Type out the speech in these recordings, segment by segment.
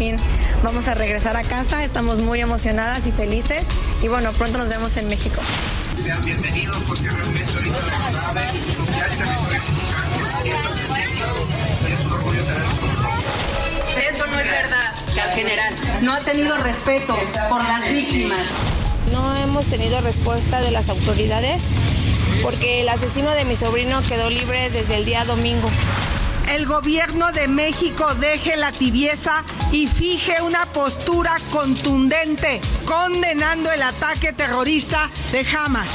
Fin vamos a regresar a casa, estamos muy emocionadas y felices y bueno, pronto nos vemos en México. Sean bienvenidos porque realmente ahorita la ya el territorio es un orgullo tenerlos Eso no es verdad, al general. No ha tenido respeto por las víctimas. No hemos tenido respuesta de las autoridades porque el asesino de mi sobrino quedó libre desde el día domingo. El gobierno de México deje la tibieza y fije una postura contundente condenando el ataque terrorista de Hamas.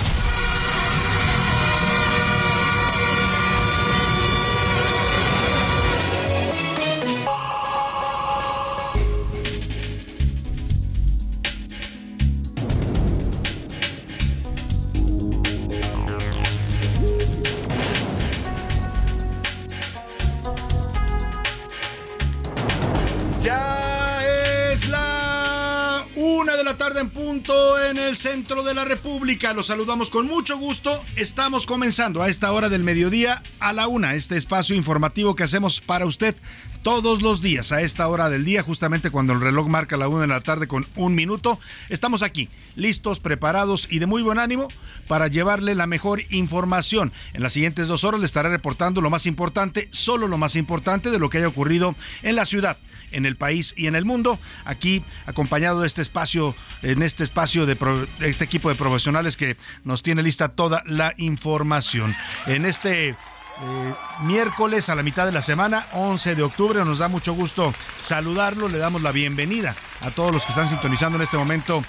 Tarde en punto en el centro de la República. Los saludamos con mucho gusto. Estamos comenzando a esta hora del mediodía a la una, este espacio informativo que hacemos para usted todos los días a esta hora del día, justamente cuando el reloj marca la una de la tarde con un minuto. Estamos aquí, listos, preparados y de muy buen ánimo para llevarle la mejor información. En las siguientes dos horas le estaré reportando lo más importante, solo lo más importante de lo que haya ocurrido en la ciudad en el país y en el mundo. Aquí acompañado de este espacio, en este espacio de, pro- de este equipo de profesionales que nos tiene lista toda la información. En este eh, miércoles a la mitad de la semana, 11 de octubre, nos da mucho gusto saludarlo. Le damos la bienvenida a todos los que están sintonizando en este momento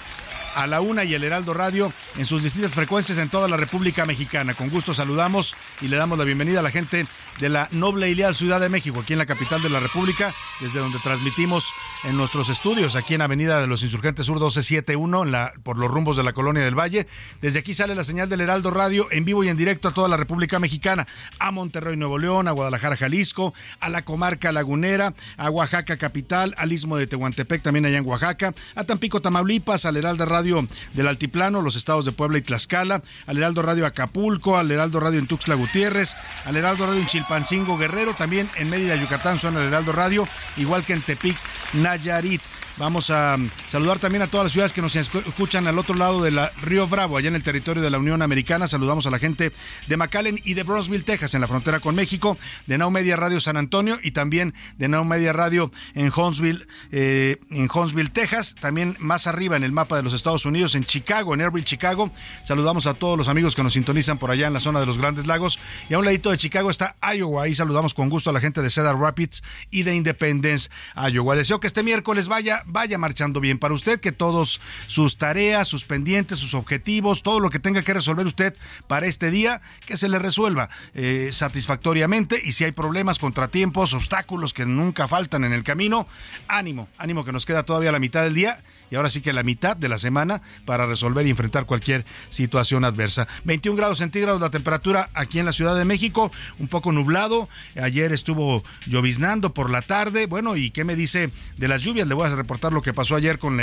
a la una y el Heraldo Radio en sus distintas frecuencias en toda la República Mexicana. Con gusto saludamos y le damos la bienvenida a la gente de la noble y leal Ciudad de México, aquí en la capital de la República, desde donde transmitimos en nuestros estudios, aquí en Avenida de los Insurgentes Sur 1271, en la, por los rumbos de la Colonia del Valle. Desde aquí sale la señal del Heraldo Radio en vivo y en directo a toda la República Mexicana, a Monterrey, Nuevo León, a Guadalajara, Jalisco, a la comarca lagunera, a Oaxaca capital, al istmo de Tehuantepec, también allá en Oaxaca, a Tampico, Tamaulipas, al Heraldo Radio del Altiplano, los estados de Puebla y Tlaxcala, al Heraldo Radio Acapulco, al Heraldo Radio en Tuxtla Gutiérrez, al Heraldo Radio en Chilpancingo Guerrero, también en Mérida, Yucatán suena el Heraldo Radio, igual que en Tepic, Nayarit. Vamos a mm, saludar también a todas las ciudades que nos escu- escuchan al otro lado de la Río Bravo, allá en el territorio de la Unión Americana. Saludamos a la gente de McAllen y de Brownsville, Texas, en la frontera con México, de Now Media Radio San Antonio y también de Now Media Radio en Huntsville, eh, en Huntsville, Texas. También más arriba en el mapa de los Estados Unidos, en Chicago, en Airville, Chicago. Saludamos a todos los amigos que nos sintonizan por allá en la zona de los Grandes Lagos. Y a un ladito de Chicago está Iowa. Ahí saludamos con gusto a la gente de Cedar Rapids y de Independence, Iowa. Deseo que este miércoles vaya, vaya marchando bien para usted, que todos sus tareas, sus pendientes, sus objetivos, todo lo que tenga que resolver usted para este día, que se le resuelva eh, satisfactoriamente. Y si hay problemas, contratiempos, obstáculos que nunca faltan en el camino, ánimo, ánimo que nos queda todavía la mitad del día y ahora sí que la mitad de la semana para resolver y enfrentar cualquier situación adversa. 21 grados centígrados la temperatura aquí en la Ciudad de México, un poco nublado. Ayer estuvo lloviznando por la tarde. Bueno, ¿y qué me dice de las lluvias? Le voy a reportar lo que pasó ayer con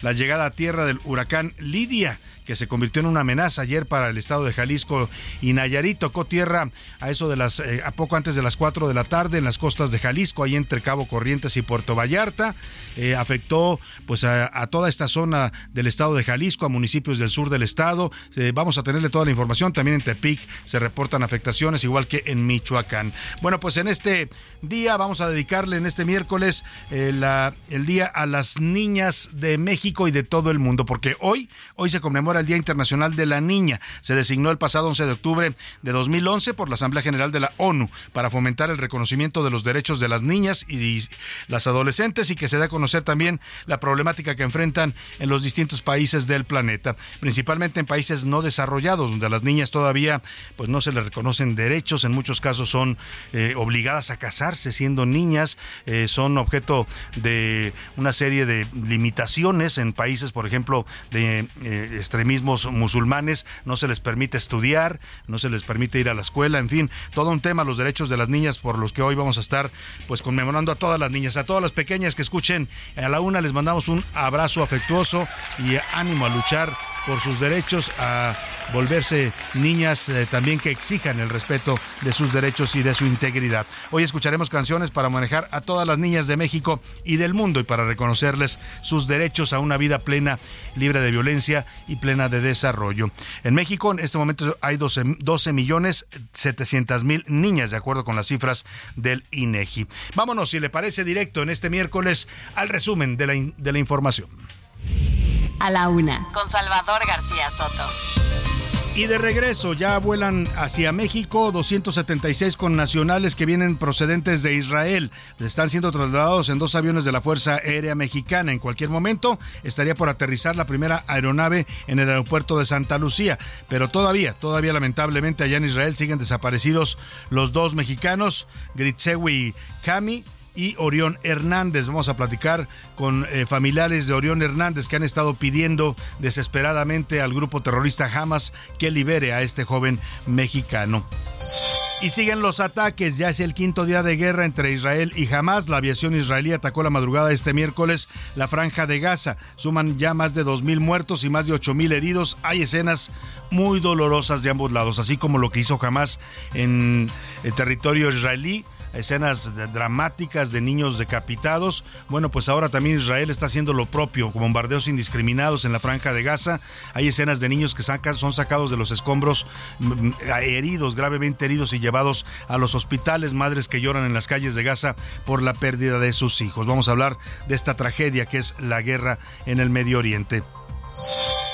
la llegada a tierra del huracán Lidia, que se convirtió en una amenaza ayer para el estado de Jalisco y Nayarit. Tocó tierra a eso de las, eh, a poco antes de las 4 de la tarde en las costas de Jalisco, ahí entre Cabo Corrientes y Puerto Vallarta. Eh, afectó pues a, toda esta zona del estado de Jalisco, a municipios del sur del estado. Eh, vamos a tenerle toda la información. También en Tepic se reportan afectaciones, igual que en Michoacán. Bueno, pues en este día vamos a dedicarle en este miércoles el día a las niñas de México y de todo el mundo, porque hoy, hoy se conmemora el Día Internacional de la Niña. Se designó el pasado 11 de octubre de 2011 por la Asamblea General de la ONU para fomentar el reconocimiento de los derechos de las niñas y las adolescentes y que se dé a conocer también la problemática que enfrentan en los distintos países del planeta, principalmente en países no desarrollados, donde a las niñas todavía pues no se les reconocen derechos, en muchos casos son eh, obligadas a casarse siendo niñas, eh, son objeto de una serie de limitaciones en países, por ejemplo, de eh, extremismos musulmanes, no se les permite estudiar, no se les permite ir a la escuela, en fin, todo un tema, los derechos de las niñas por los que hoy vamos a estar pues conmemorando a todas las niñas, a todas las pequeñas que escuchen. A la una les mandamos un abrazo afectuoso y ánimo a luchar por sus derechos, a volverse niñas eh, también que exijan el respeto de sus derechos y de su integridad. Hoy escucharemos canciones para manejar a todas las niñas de México y del mundo y para reconocerles sus derechos a una vida plena, libre de violencia y plena de desarrollo. En México en este momento hay 12, 12 millones 700 mil niñas, de acuerdo con las cifras del INEGI. Vámonos, si le parece directo en este miércoles, al resumen de la, de la información a la una. Con Salvador García Soto. Y de regreso, ya vuelan hacia México 276 connacionales que vienen procedentes de Israel. Están siendo trasladados en dos aviones de la Fuerza Aérea Mexicana. En cualquier momento estaría por aterrizar la primera aeronave en el aeropuerto de Santa Lucía. Pero todavía, todavía lamentablemente allá en Israel siguen desaparecidos los dos mexicanos, Gritzewi Kami y Orión Hernández. Vamos a platicar con eh, familiares de Orión Hernández que han estado pidiendo desesperadamente al grupo terrorista Hamas que libere a este joven mexicano. Y siguen los ataques, ya es el quinto día de guerra entre Israel y Hamas. La aviación israelí atacó la madrugada este miércoles la franja de Gaza. Suman ya más de 2.000 muertos y más de 8.000 heridos. Hay escenas muy dolorosas de ambos lados, así como lo que hizo Hamas en el territorio israelí escenas dramáticas de niños decapitados. Bueno, pues ahora también Israel está haciendo lo propio, con bombardeos indiscriminados en la franja de Gaza. Hay escenas de niños que son sacados de los escombros heridos, gravemente heridos y llevados a los hospitales, madres que lloran en las calles de Gaza por la pérdida de sus hijos. Vamos a hablar de esta tragedia que es la guerra en el Medio Oriente.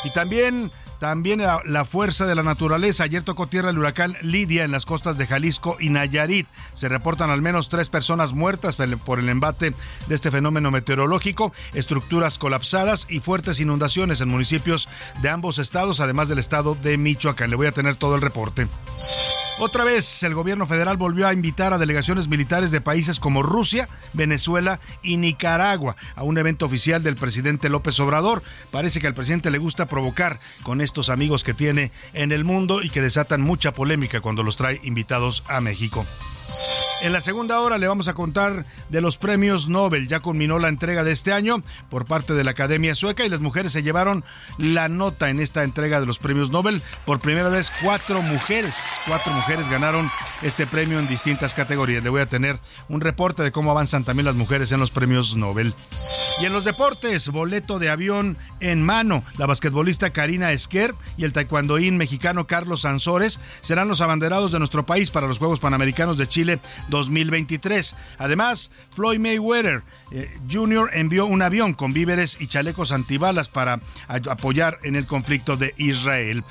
Y también también la, fuerza de la naturaleza. Ayer tocó tierra el huracán Lidia en las costas de Jalisco y Nayarit. Se reportan al menos tres personas muertas por el embate de este fenómeno meteorológico, estructuras colapsadas y fuertes inundaciones en municipios de ambos estados, además del estado de Michoacán. Le voy a tener todo el reporte. Otra vez, el gobierno federal volvió a invitar a delegaciones militares de países como Rusia, Venezuela y Nicaragua a un evento oficial del presidente López Obrador. Parece que al presidente le gusta provocar con estos amigos que tiene en el mundo y que desatan mucha polémica cuando los trae invitados a México. En la segunda hora le vamos a contar de los premios Nobel. Ya culminó la entrega de este año por parte de la Academia Sueca y las mujeres se llevaron la nota en esta entrega de los premios Nobel. Por primera vez, cuatro mujeres, cuatro mujeres ganaron este premio en distintas categorías. Le voy a tener un reporte de cómo avanzan también las mujeres en los premios Nobel. Y en los deportes, boleto de avión en mano. La basquetbolista Karina Esquer y el taekwondoín mexicano Carlos Sansores serán los abanderados de nuestro país para los Juegos Panamericanos de Chile 2023. Además, Floyd Mayweather eh, Jr. envió un avión con víveres y chalecos antibalas para apoyar en el conflicto de Israel.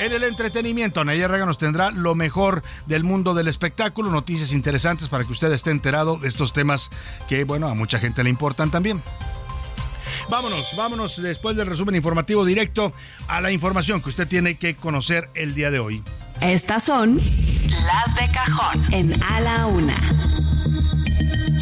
En el entretenimiento, Nayar Raga nos tendrá lo mejor del mundo del espectáculo, noticias interesantes para que usted esté enterado de estos temas que, bueno, a mucha gente le importan también. Vámonos, vámonos después del resumen informativo directo a la información que usted tiene que conocer el día de hoy. Estas son las de cajón en A la Una.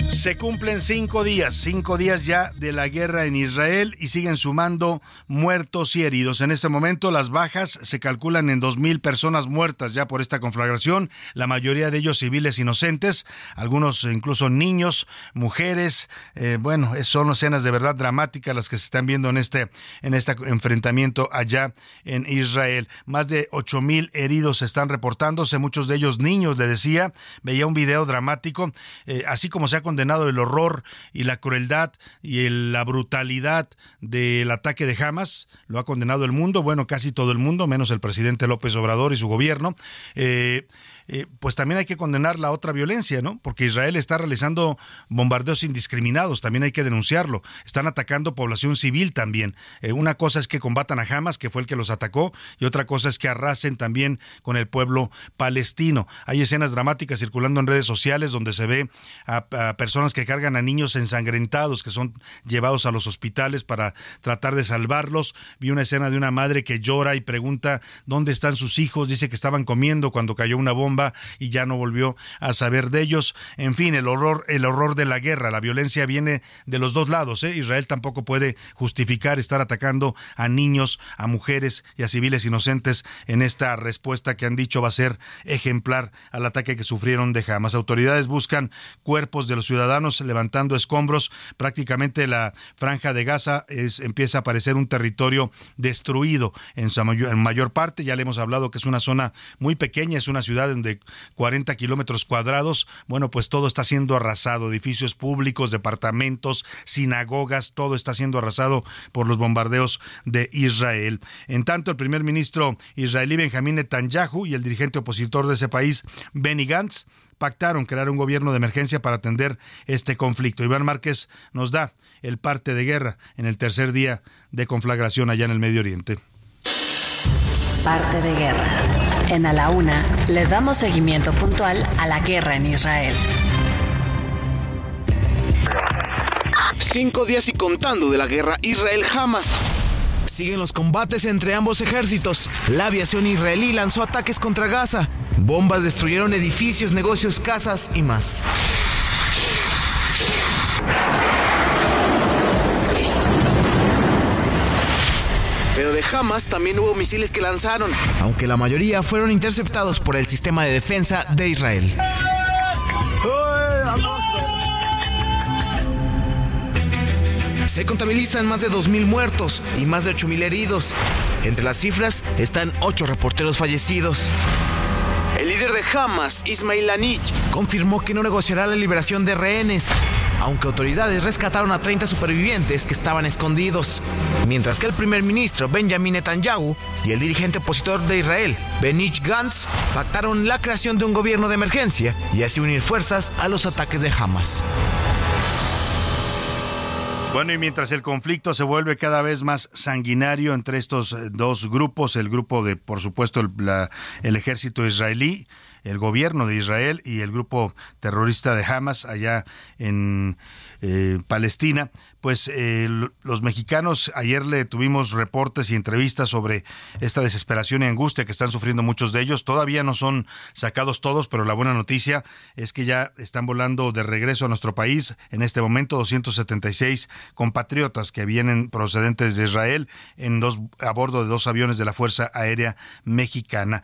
Se cumplen cinco días, cinco días ya de la guerra en Israel y siguen sumando muertos y heridos. En este momento las bajas se calculan en dos mil personas muertas ya por esta conflagración, la mayoría de ellos civiles inocentes, algunos incluso niños, mujeres. Eh, bueno, son escenas de verdad dramáticas las que se están viendo en este, en este enfrentamiento allá en Israel. Más de ocho mil heridos están reportándose, muchos de ellos niños, le decía. Veía un video dramático, eh, así como se ha condenado el horror y la crueldad y la brutalidad del ataque de Hamas, lo ha condenado el mundo, bueno, casi todo el mundo, menos el presidente López Obrador y su gobierno. Eh, eh, pues también hay que condenar la otra violencia, ¿no? Porque Israel está realizando bombardeos indiscriminados, también hay que denunciarlo. Están atacando población civil también. Eh, una cosa es que combatan a Hamas, que fue el que los atacó, y otra cosa es que arrasen también con el pueblo palestino. Hay escenas dramáticas circulando en redes sociales donde se ve a, a personas que cargan a niños ensangrentados, que son llevados a los hospitales para tratar de salvarlos. Vi una escena de una madre que llora y pregunta dónde están sus hijos, dice que estaban comiendo cuando cayó una bomba y ya no volvió a saber de ellos. En fin, el horror, el horror de la guerra, la violencia viene de los dos lados. ¿eh? Israel tampoco puede justificar estar atacando a niños, a mujeres y a civiles inocentes en esta respuesta que han dicho va a ser ejemplar al ataque que sufrieron de Hamas. Autoridades buscan cuerpos de los ciudadanos levantando escombros. Prácticamente la franja de Gaza empieza a parecer un territorio destruido en su mayor, mayor parte. Ya le hemos hablado que es una zona muy pequeña, es una ciudad en de 40 kilómetros cuadrados, bueno, pues todo está siendo arrasado, edificios públicos, departamentos, sinagogas, todo está siendo arrasado por los bombardeos de Israel. En tanto, el primer ministro israelí Benjamín Netanyahu y el dirigente opositor de ese país, Benny Gantz, pactaron crear un gobierno de emergencia para atender este conflicto. Iván Márquez nos da el parte de guerra en el tercer día de conflagración allá en el Medio Oriente. Parte de guerra. En A la Una le damos seguimiento puntual a la guerra en Israel. Cinco días y contando de la guerra Israel-Hamas. Siguen los combates entre ambos ejércitos. La aviación israelí lanzó ataques contra Gaza. Bombas destruyeron edificios, negocios, casas y más. Pero de Hamas también hubo misiles que lanzaron, aunque la mayoría fueron interceptados por el sistema de defensa de Israel. Se contabilizan más de 2.000 muertos y más de 8.000 heridos. Entre las cifras están 8 reporteros fallecidos. El líder de Hamas, Ismail Anich, confirmó que no negociará la liberación de rehenes, aunque autoridades rescataron a 30 supervivientes que estaban escondidos, mientras que el primer ministro Benjamin Netanyahu y el dirigente opositor de Israel, Benich Gantz, pactaron la creación de un gobierno de emergencia y así unir fuerzas a los ataques de Hamas. Bueno, y mientras el conflicto se vuelve cada vez más sanguinario entre estos eh, dos grupos, el grupo de, por supuesto, el, el ejército israelí, el gobierno de Israel y el grupo terrorista de Hamas allá en eh, Palestina, pues eh, los mexicanos, ayer le tuvimos reportes y entrevistas sobre esta desesperación y angustia que están sufriendo muchos de ellos. Todavía no son sacados todos, pero la buena noticia es que ya están volando de regreso a nuestro país en este momento 276 compatriotas que vienen procedentes de Israel en dos a bordo de dos aviones de la Fuerza Aérea Mexicana.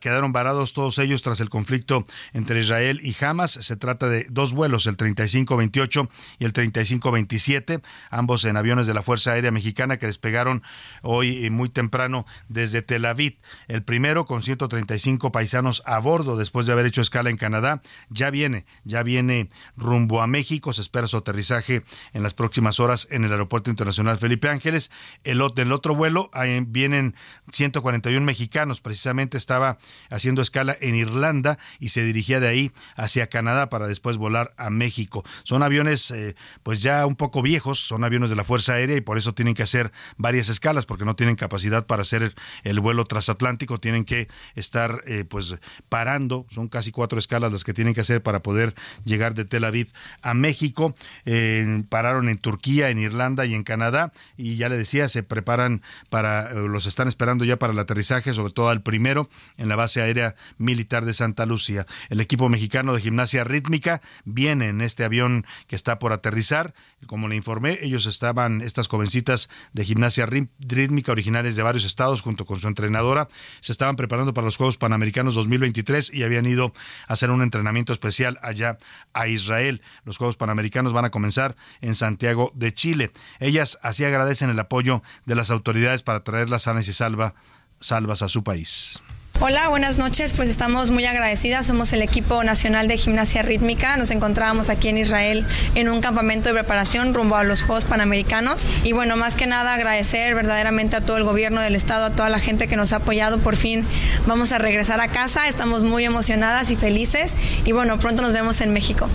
quedaron varados todos ellos tras el conflicto entre Israel y Hamas. Se trata de dos vuelos, el 3528 y el 3527 ambos en aviones de la Fuerza Aérea Mexicana que despegaron hoy muy temprano desde Tel Aviv. El primero con 135 paisanos a bordo después de haber hecho escala en Canadá. Ya viene, ya viene rumbo a México. Se espera su aterrizaje en las próximas horas en el Aeropuerto Internacional Felipe Ángeles. El, otro vuelo vienen 141 mexicanos. Precisamente estaba haciendo escala en Irlanda y se dirigía de ahí hacia Canadá para después volar a México. Son aviones eh, pues ya un poco viejos son aviones de la Fuerza Aérea y por eso tienen que hacer varias escalas porque no tienen capacidad para hacer el vuelo transatlántico, tienen que estar eh, pues parando, son casi cuatro escalas las que tienen que hacer para poder llegar de Tel Aviv a México, eh, pararon en Turquía, en Irlanda y en Canadá y ya le decía, se preparan para, eh, los están esperando ya para el aterrizaje, sobre todo al primero en la base aérea militar de Santa Lucía. El equipo mexicano de gimnasia rítmica viene en este avión que está por aterrizar. Como le informé, ellos estaban, estas jovencitas de gimnasia rítmica originales de varios estados, junto con su entrenadora, se estaban preparando para los Juegos Panamericanos 2023 y habían ido a hacer un entrenamiento especial allá a Israel. Los Juegos Panamericanos van a comenzar en Santiago de Chile. Ellas así agradecen el apoyo de las autoridades para traerlas sanas y salva, salvas a su país. Hola, buenas noches. Pues estamos muy agradecidas. Somos el equipo nacional de gimnasia rítmica. Nos encontrábamos aquí en Israel en un campamento de preparación rumbo a los Juegos Panamericanos. Y bueno, más que nada agradecer verdaderamente a todo el gobierno del estado, a toda la gente que nos ha apoyado. Por fin vamos a regresar a casa. Estamos muy emocionadas y felices. Y bueno, pronto nos vemos en México.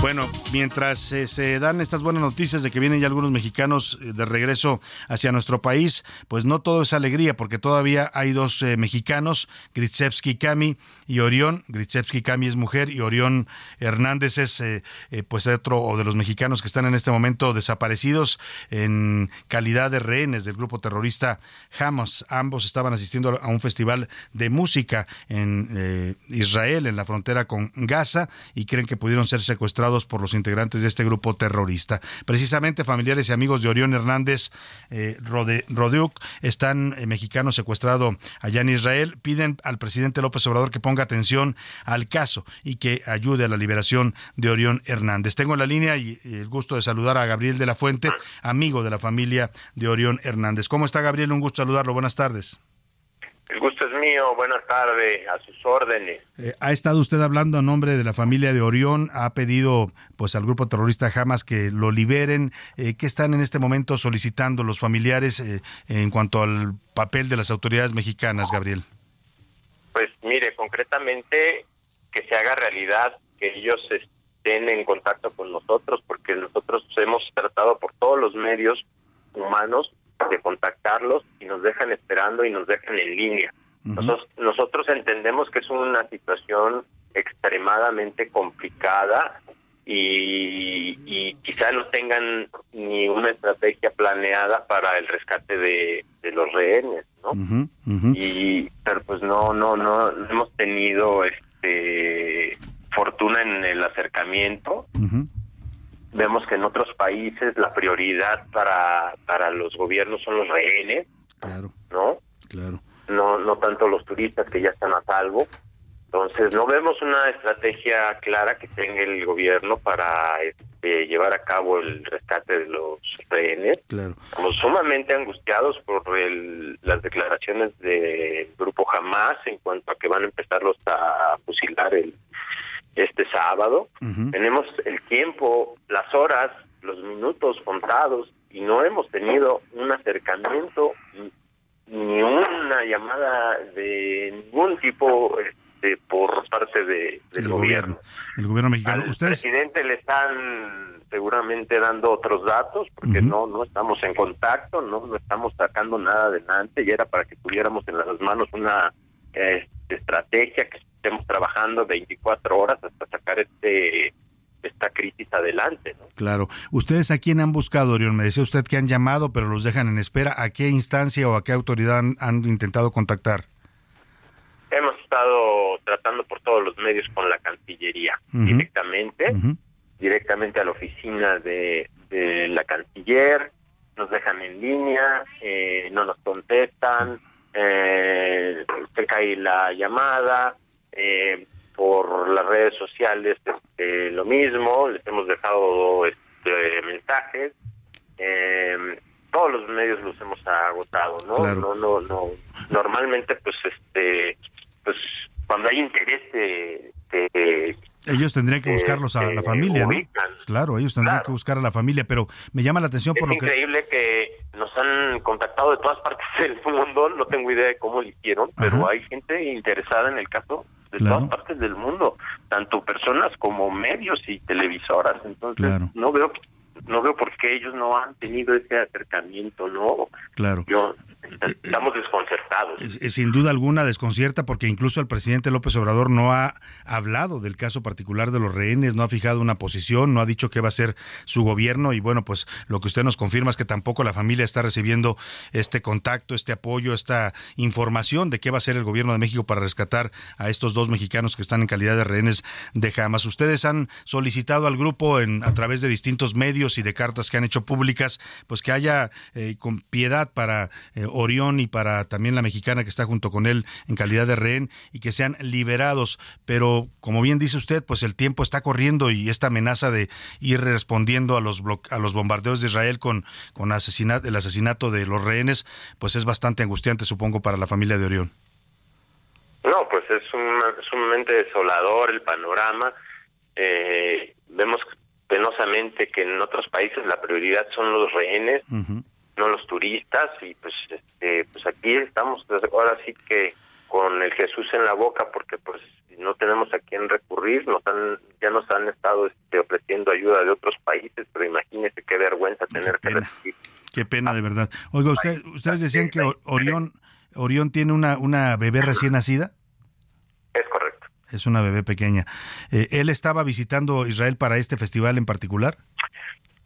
Bueno, mientras eh, se dan estas buenas noticias de que vienen ya algunos mexicanos eh, de regreso hacia nuestro país, pues no todo es alegría, porque todavía hay dos eh, mexicanos, Gritsevsky Kami y Orión. Gritsevsky Kami es mujer y Orión Hernández es pues otro de los mexicanos que están en este momento desaparecidos en calidad de rehenes del grupo terrorista Hamas. Ambos estaban asistiendo a un festival de música en Israel, en la frontera con Gaza, y creen que pudieron ser secuestrados por los integrantes de este grupo terrorista. Precisamente familiares y amigos de Orión Hernández eh, están eh, mexicanos secuestrados allá en Israel, piden al presidente López Obrador que ponga atención al caso y que ayude a la liberación de Orión Hernández. Tengo la línea y el gusto de saludar a Gabriel de la Fuente, amigo de la familia de Orión Hernández. ¿Cómo está Gabriel? Un gusto saludarlo. Buenas tardes. El gusto es mío, buenas tardes, a sus órdenes. Eh, ha estado usted hablando a nombre de la familia de Orión, ha pedido pues al grupo terrorista Hamas que lo liberen. Eh, ¿Qué están en este momento solicitando los familiares eh, en cuanto al papel de las autoridades mexicanas, Gabriel? Pues mire, concretamente que se haga realidad que ellos estén en contacto con nosotros, porque nosotros hemos tratado por todos los medios humanos de contactarlos y nos dejan esperando y nos dejan en línea. nosotros, nosotros entendemos que es una situación extremadamente complicada y, y, quizá no tengan ni una estrategia planeada para el rescate de, los rehenes, ¿no? Y pero pues no no no hemos tenido este fortuna en el acercamiento vemos que en otros países la prioridad para, para los gobiernos son los rehenes, claro, ¿no? Claro. No, no tanto los turistas que ya están a salvo. Entonces, no vemos una estrategia clara que tenga el gobierno para este, llevar a cabo el rescate de los rehenes. Claro. Estamos sumamente angustiados por el, las declaraciones del grupo Hamas en cuanto a que van a empezarlos a fusilar el este sábado. Tenemos el tiempo, las horas, los minutos contados y no hemos tenido un acercamiento ni una llamada de ningún tipo este, por parte de, del gobierno. El gobierno mexicano. Al presidente le están seguramente dando otros datos porque no no estamos en contacto, no no estamos sacando nada adelante y era para que tuviéramos en las manos una eh, estrategia que estemos trabajando 24 horas hasta sacar este esta crisis adelante. ¿no? Claro. ¿Ustedes a quién han buscado, Orión? Me decía usted que han llamado, pero los dejan en espera. ¿A qué instancia o a qué autoridad han, intentado contactar? Hemos estado tratando por todos los medios con la Cancillería, directamente, directamente a la oficina de, de, la Canciller, nos dejan en línea, eh, no nos contestan, eh, se cae la llamada, eh, por las redes sociales este, lo mismo, les hemos dejado este, mensajes, eh, todos los medios los hemos agotado, ¿no? No, no, no. Normalmente, pues, este, pues, cuando hay interés de, ellos tendrían que buscarlos a la familia, ¿no? Claro, ellos tendrían que buscar a la familia, pero me llama la atención por lo que... Es increíble que nos han contactado de todas partes del mundo, no tengo idea de cómo lo hicieron, pero hay gente interesada en el caso de todas partes del mundo, tanto personas como medios y televisoras. Entonces, no veo no veo por qué ellos no han tenido ese acercamiento, ¿no? Claro. Yo, estamos desconcertados. Sin duda alguna desconcierta porque incluso el presidente López Obrador no ha hablado del caso particular de los rehenes, no ha fijado una posición, no ha dicho qué va a ser su gobierno y bueno, pues lo que usted nos confirma es que tampoco la familia está recibiendo este contacto, este apoyo, esta información de qué va a ser el gobierno de México para rescatar a estos dos mexicanos que están en calidad de rehenes de Hamas. Ustedes han solicitado al grupo en, a través de distintos medios y de cartas que han hecho públicas, pues que haya eh, con piedad para eh, Orión y para también la mexicana que está junto con él en calidad de rehén y que sean liberados. Pero como bien dice usted, pues el tiempo está corriendo y esta amenaza de ir respondiendo a los a los bombardeos de Israel con, con el asesinato de los rehenes, pues es bastante angustiante, supongo, para la familia de Orión. No, pues es, sumamente desolador el panorama. Eh, vemos penosamente que en otros países la prioridad son los rehenes, no los turistas, y pues, este, pues aquí estamos ahora sí que con el Jesús en la boca, porque pues no tenemos a quién recurrir, nos han, ya nos han estado este, ofreciendo ayuda de otros países, pero imagínese qué vergüenza tener que recibir. Qué pena, de verdad. Oiga, usted, ustedes decían que Orión, Orión tiene una, una bebé recién nacida. Es correcto. Es una bebé pequeña. Eh, ¿Él estaba visitando Israel para este festival en particular?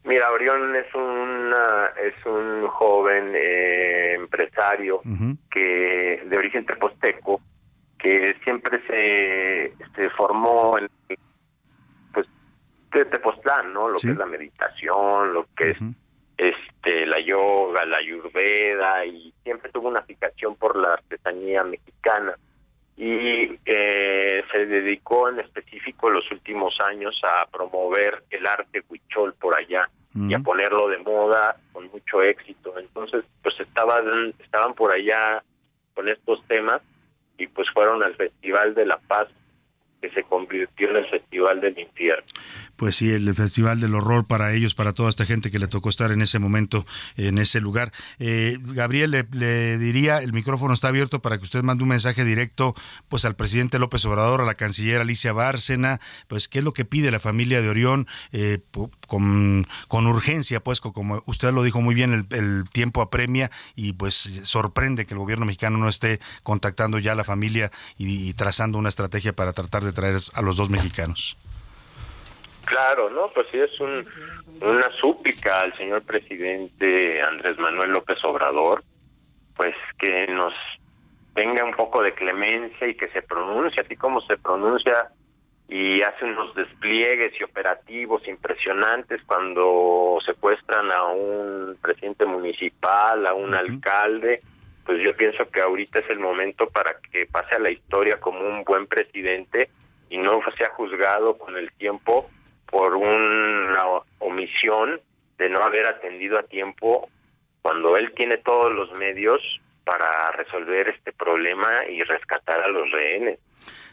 Mira, Orión es una es un joven eh, empresario que de origen teposteco que siempre se, se formó en pues de Tepoztlán, ¿no? Lo que es la meditación, lo que es este la yoga, la ayurveda y siempre tuvo una fijación por la artesanía mexicana y eh, se dedicó en específico los últimos años a promover el arte huichol por allá y a ponerlo de moda con mucho éxito. Entonces, pues estaban estaban por allá con estos temas y pues fueron al Festival de la Paz que se convirtió en el Festival del Infierno. Pues sí, el Festival del Horror para ellos, para toda esta gente que le tocó estar en ese momento, en ese lugar. Eh, Gabriel, le, diría, el micrófono está abierto para que usted mande un mensaje directo pues al presidente López Obrador, a la canciller Alicia Bárcena, pues qué es lo que pide la familia de Orión eh, con, con, urgencia, pues como usted lo dijo muy bien, el, tiempo apremia y pues sorprende que el gobierno mexicano no esté contactando ya a la familia y trazando una estrategia para tratar de traer a los dos mexicanos. Claro, ¿no? Pues sí, es un, una súplica al señor presidente Andrés Manuel López Obrador, pues que nos tenga un poco de clemencia y que se pronuncie, así como se pronuncia y hace unos despliegues y operativos impresionantes cuando secuestran a un presidente municipal, a un alcalde, pues yo pienso que ahorita es el momento para que pase a la historia como un buen presidente y no sea juzgado con el tiempo por una omisión de no haber atendido a tiempo cuando él tiene todos los medios para resolver este problema y rescatar a los rehenes.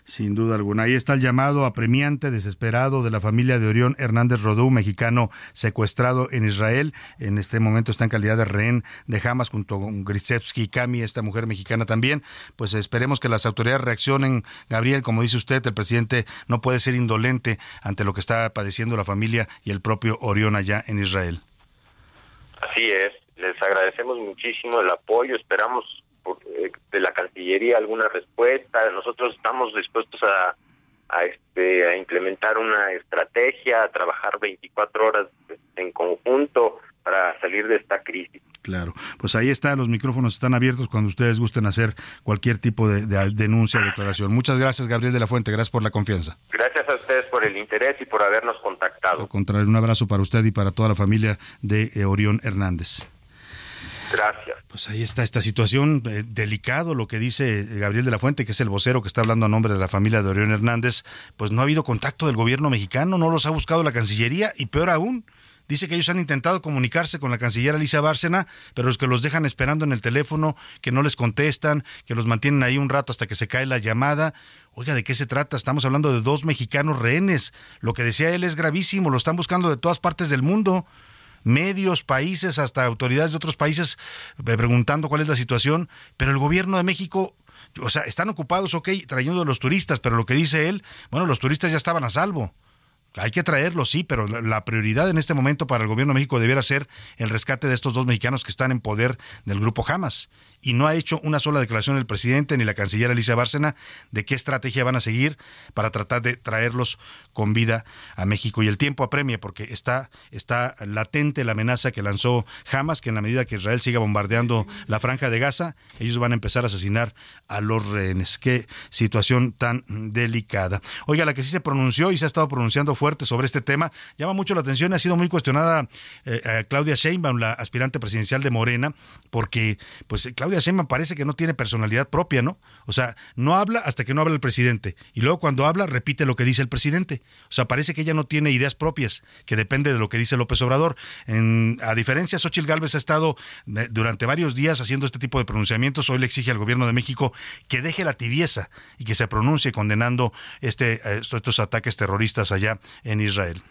Sin duda alguna. Ahí está el llamado apremiante, desesperado de la familia de Orión Hernández Rodó, mexicano secuestrado en Israel. En este momento está en calidad de rehén de Hamas junto con Grisevsky y Kami, esta mujer mexicana también. Pues esperemos que las autoridades reaccionen. Gabriel, como dice usted, el presidente no puede ser indolente ante lo que está padeciendo la familia y el propio Orión allá en Israel. Así es. Les agradecemos muchísimo el apoyo. Esperamos eh, de la Cancillería alguna respuesta. Nosotros estamos dispuestos a, a, este, a implementar una estrategia, a trabajar 24 horas en conjunto para salir de esta crisis. Claro, pues ahí está, los micrófonos están abiertos cuando ustedes gusten hacer cualquier tipo de, denuncia o declaración. Muchas gracias, Gabriel de la Fuente, gracias por la confianza. Gracias a ustedes por el interés y por habernos contactado. Al contrario, un abrazo para usted y para toda la familia de eh, Orión Hernández. Gracias. Pues ahí está esta situación, eh, delicado lo que dice Gabriel de la Fuente, que es el vocero que está hablando a nombre de la familia de Orión Hernández, pues no ha habido contacto del gobierno mexicano, no los ha buscado la Cancillería y peor aún, dice que ellos han intentado comunicarse con la canciller Alicia Bárcena, pero los que los dejan esperando en el teléfono, que no les contestan, que los mantienen ahí un rato hasta que se cae la llamada. Oiga, ¿de qué se trata? Estamos hablando de dos mexicanos rehenes. Lo que decía él es gravísimo, lo están buscando de todas partes del mundo medios, países, hasta autoridades de otros países eh, preguntando cuál es la situación, pero el gobierno de México, o sea, están ocupados, ok, trayendo a los turistas, pero lo que dice él, bueno, los turistas ya estaban a salvo. hay que traerlo, sí, pero la, prioridad en este momento para el gobierno de México debiera ser el rescate de estos dos mexicanos que están en poder del grupo Hamas y no ha hecho una sola declaración el presidente ni la canciller Alicia Bárcena de qué estrategia van a seguir para tratar de traerlos con vida a México. Y el tiempo apremia porque está, está latente la amenaza que lanzó Hamas, que en la medida que Israel siga bombardeando la franja de Gaza, ellos van a empezar a asesinar a los rehenes. Qué situación tan delicada. Oiga, la que sí se pronunció y se ha estado pronunciando fuerte sobre este tema, llama mucho la atención, ha sido muy cuestionada eh, Claudia Sheinbaum, la aspirante presidencial de Morena, porque pues Claudia Claudia parece que no tiene personalidad propia, ¿no? O sea, no habla hasta que no habla el presidente. Y luego cuando habla, repite lo que dice el presidente. O sea, parece que ella no tiene ideas propias, que depende de lo que dice López Obrador. A diferencia, Xochitl Gálvez ha estado eh, durante varios días haciendo este tipo de pronunciamientos. Hoy le exige al gobierno de México que deje la tibieza y que se pronuncie condenando este, eh, estos ataques terroristas allá en Israel.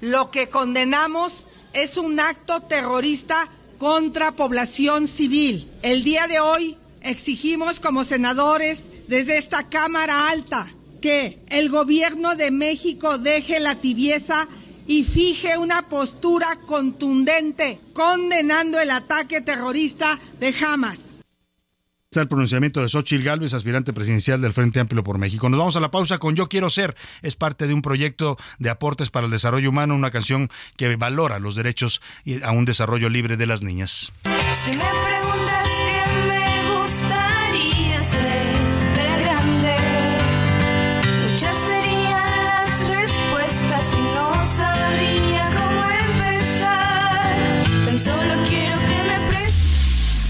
Lo que condenamos es un acto terrorista contra población civil. El día de hoy exigimos como senadores desde esta Cámara Alta que el gobierno de México deje la tibieza y fije una postura contundente condenando el ataque terrorista de Hamas. Está el pronunciamiento de Xochitl Gálvez, aspirante presidencial del Frente Amplio por México. Nos vamos a la pausa con Yo Quiero Ser. Es parte de un proyecto de aportes para el desarrollo humano, una canción que valora los derechos a un desarrollo libre de las niñas.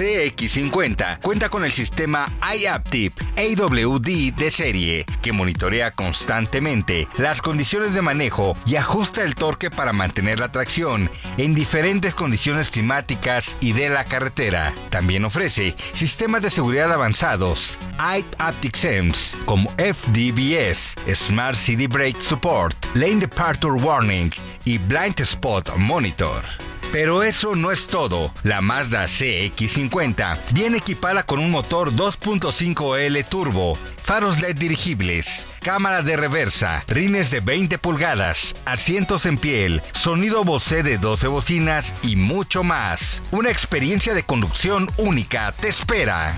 CX50 cuenta con el sistema iAptip AWD de serie, que monitorea constantemente las condiciones de manejo y ajusta el torque para mantener la tracción en diferentes condiciones climáticas y de la carretera. También ofrece sistemas de seguridad avanzados, iAptic Sense, como FDBS, Smart City Brake Support, Lane Departure Warning y Blind Spot Monitor. Pero eso no es todo. La Mazda CX50 viene equipada con un motor 2.5L turbo, faros LED dirigibles, cámara de reversa, rines de 20 pulgadas, asientos en piel, sonido Bose de 12 bocinas y mucho más. Una experiencia de conducción única te espera.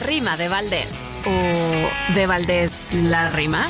Rima de Valdés. ¿O de Valdés la rima?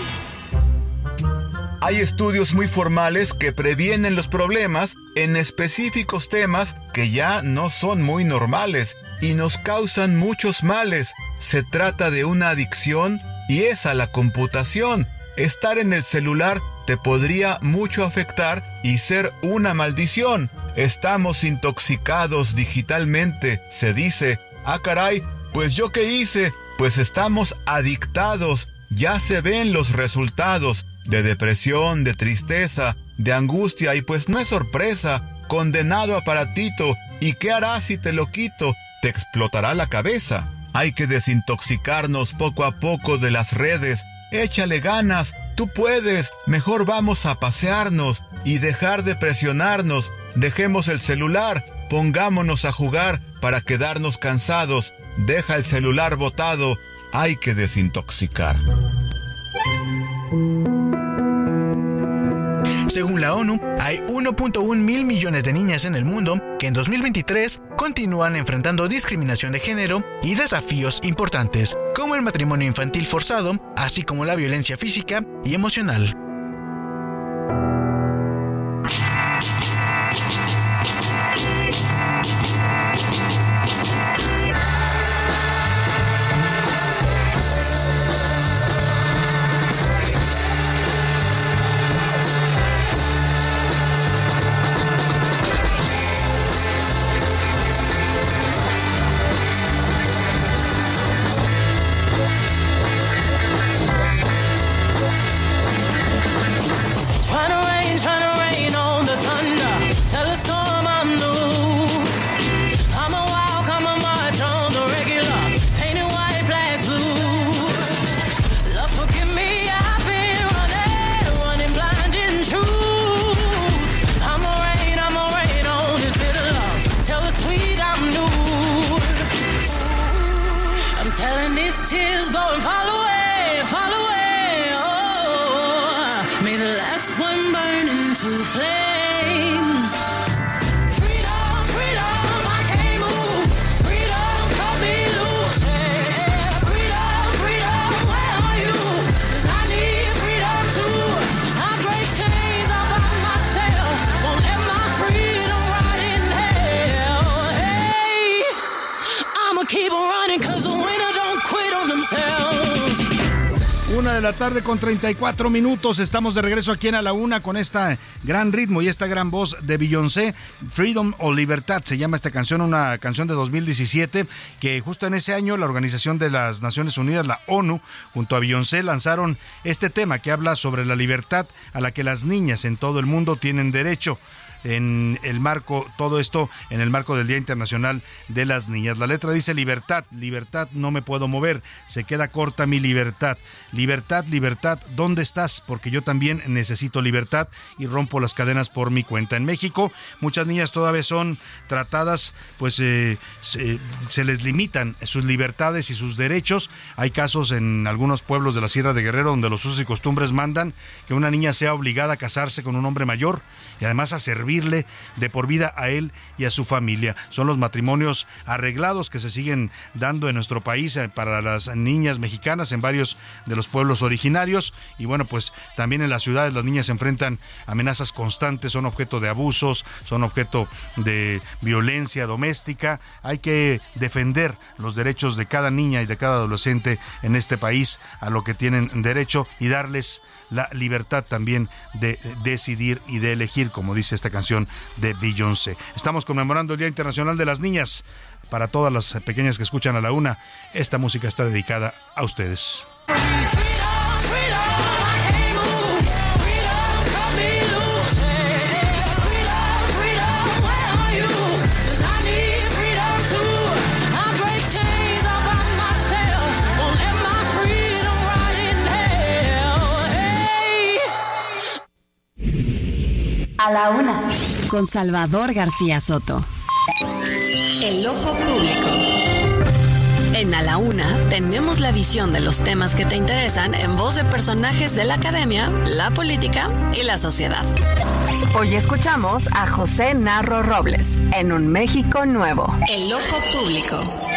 Hay estudios muy formales que previenen los problemas en específicos temas que ya no son muy normales y nos causan muchos males. Se trata de una adicción y es a la computación. Estar en el celular te podría mucho afectar y ser una maldición. Estamos intoxicados digitalmente, se dice. Ah, caray, pues yo qué hice, pues estamos adictados, ya se ven los resultados de depresión, de tristeza, de angustia y pues no es sorpresa, condenado aparatito, ¿y qué harás si te lo quito? Te explotará la cabeza. Hay que desintoxicarnos poco a poco de las redes. Échale ganas, tú puedes, mejor vamos a pasearnos y dejar de presionarnos. Dejemos el celular, pongámonos a jugar para quedarnos cansados deja el celular botado, hay que desintoxicar. Según la ONU, hay 1.1 mil millones de niñas en el mundo que en 2023 continúan enfrentando discriminación de género y desafíos importantes, como el matrimonio infantil forzado, así como la violencia física y emocional. Tarde con 34 minutos. Estamos de regreso aquí en A la Una con este gran ritmo y esta gran voz de Beyoncé. Freedom o Libertad se llama esta canción, una canción de 2017 que justo en ese año la Organización de las Naciones Unidas, la ONU, junto a Beyoncé lanzaron este tema que habla sobre la libertad a la que las niñas en todo el mundo tienen derecho en el marco, todo esto en el marco del Día Internacional de las Niñas. La letra dice libertad, libertad, no me puedo mover, se queda corta mi libertad. Libertad, libertad, ¿dónde estás? Porque yo también necesito libertad y rompo las cadenas por mi cuenta. En México, muchas niñas todavía son tratadas, pues eh, se, les limitan sus libertades y sus derechos. Hay casos en algunos pueblos de la Sierra de Guerrero donde los usos y costumbres mandan que una niña sea obligada a casarse con un hombre mayor y además a de por vida a él y a su familia. Son los matrimonios arreglados que se siguen dando en nuestro país eh, para las niñas mexicanas en varios de los pueblos originarios y bueno, pues también en las ciudades las niñas se enfrentan amenazas constantes, son objeto de abusos, son objeto de violencia doméstica. Hay que defender los derechos de cada niña y de cada adolescente en este país a lo que tienen derecho y darles la libertad también de decidir y de elegir, como dice esta canción de Beyoncé. Estamos conmemorando el Día Internacional de las Niñas. Para todas las pequeñas que escuchan a la una, esta música está dedicada a ustedes. A la una, con Salvador García Soto. El ojo público. En A la Una tenemos la visión de los temas que te interesan en voz de personajes de la academia, la política y la sociedad. Hoy escuchamos a José Narro Robles en Un México Nuevo. El ojo público.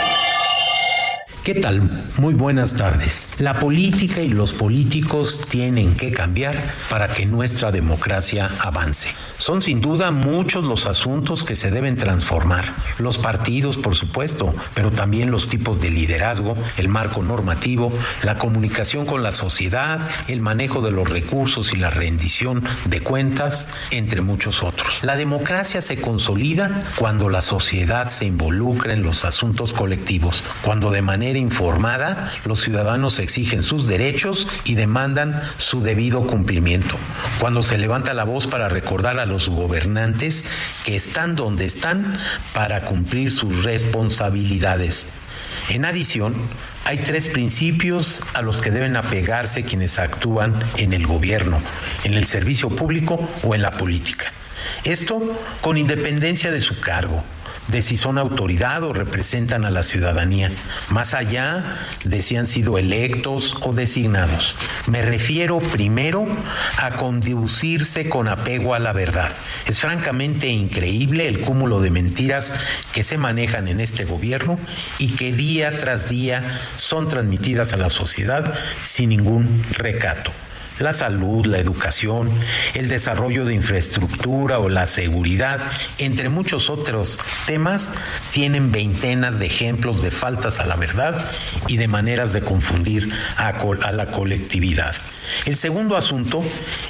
¿Qué tal? Muy buenas tardes. La política y los políticos tienen que cambiar para que nuestra democracia avance. Son sin duda muchos los asuntos que se deben transformar. Los partidos, por supuesto, pero también los tipos de liderazgo, el marco normativo, la comunicación con la sociedad, el manejo de los recursos y la rendición de cuentas, entre muchos otros. La democracia se consolida cuando la sociedad se involucra en los asuntos colectivos, cuando de manera informada, los ciudadanos exigen sus derechos y demandan su debido cumplimiento. Cuando se levanta la voz para recordar a gobernantes que están donde están para cumplir sus responsabilidades. En adición, hay tres principios a los que deben apegarse quienes actúan en el gobierno, en el servicio público o en la política. Esto con independencia de su cargo de si son autoridad o representan a la ciudadanía, más allá de si han sido electos o designados. Me refiero primero a conducirse con apego a la verdad. Es francamente increíble el cúmulo de mentiras que se manejan en este gobierno y que día tras día son transmitidas a la sociedad sin ningún recato la salud, la educación, el desarrollo de infraestructura o la seguridad, entre muchos otros temas, tienen veintenas de ejemplos de faltas a la verdad y de maneras de confundir a, la colectividad. El segundo asunto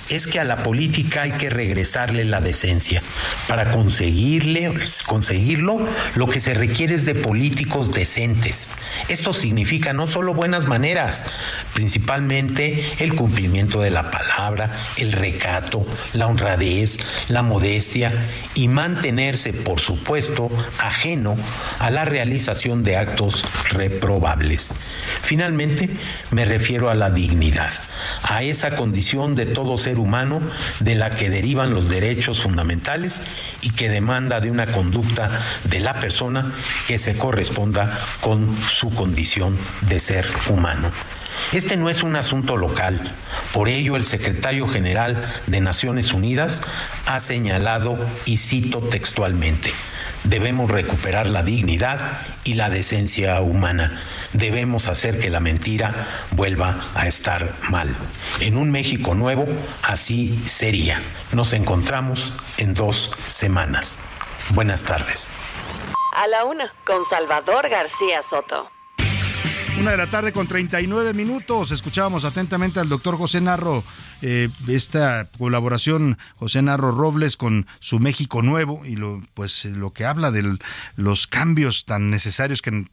es que a la política hay que regresarle la decencia. Para conseguirle, conseguirlo, lo que se requiere es de políticos decentes. Esto significa no solo buenas maneras, principalmente el cumplimiento de la palabra, el recato, la honradez, la modestia y mantenerse, por supuesto, ajeno a la realización de actos reprobables. Finalmente, me refiero a la dignidad a esa condición de todo ser humano de la que derivan los derechos fundamentales y que demanda de una conducta de la persona que se corresponda con su condición de ser humano. Este no es un asunto local. Por ello, el secretario general de Naciones Unidas ha señalado, y cito textualmente, debemos recuperar la dignidad y la decencia humana. Debemos hacer que la mentira vuelva a estar mal. En un México nuevo, así sería. Nos encontramos en dos semanas. Buenas tardes. A la una, con Salvador García Soto. Una de la tarde con 39 minutos. Escuchábamos atentamente al doctor José Narro eh, esta colaboración José Narro Robles con su México Nuevo y lo, pues lo que habla de los cambios tan necesarios que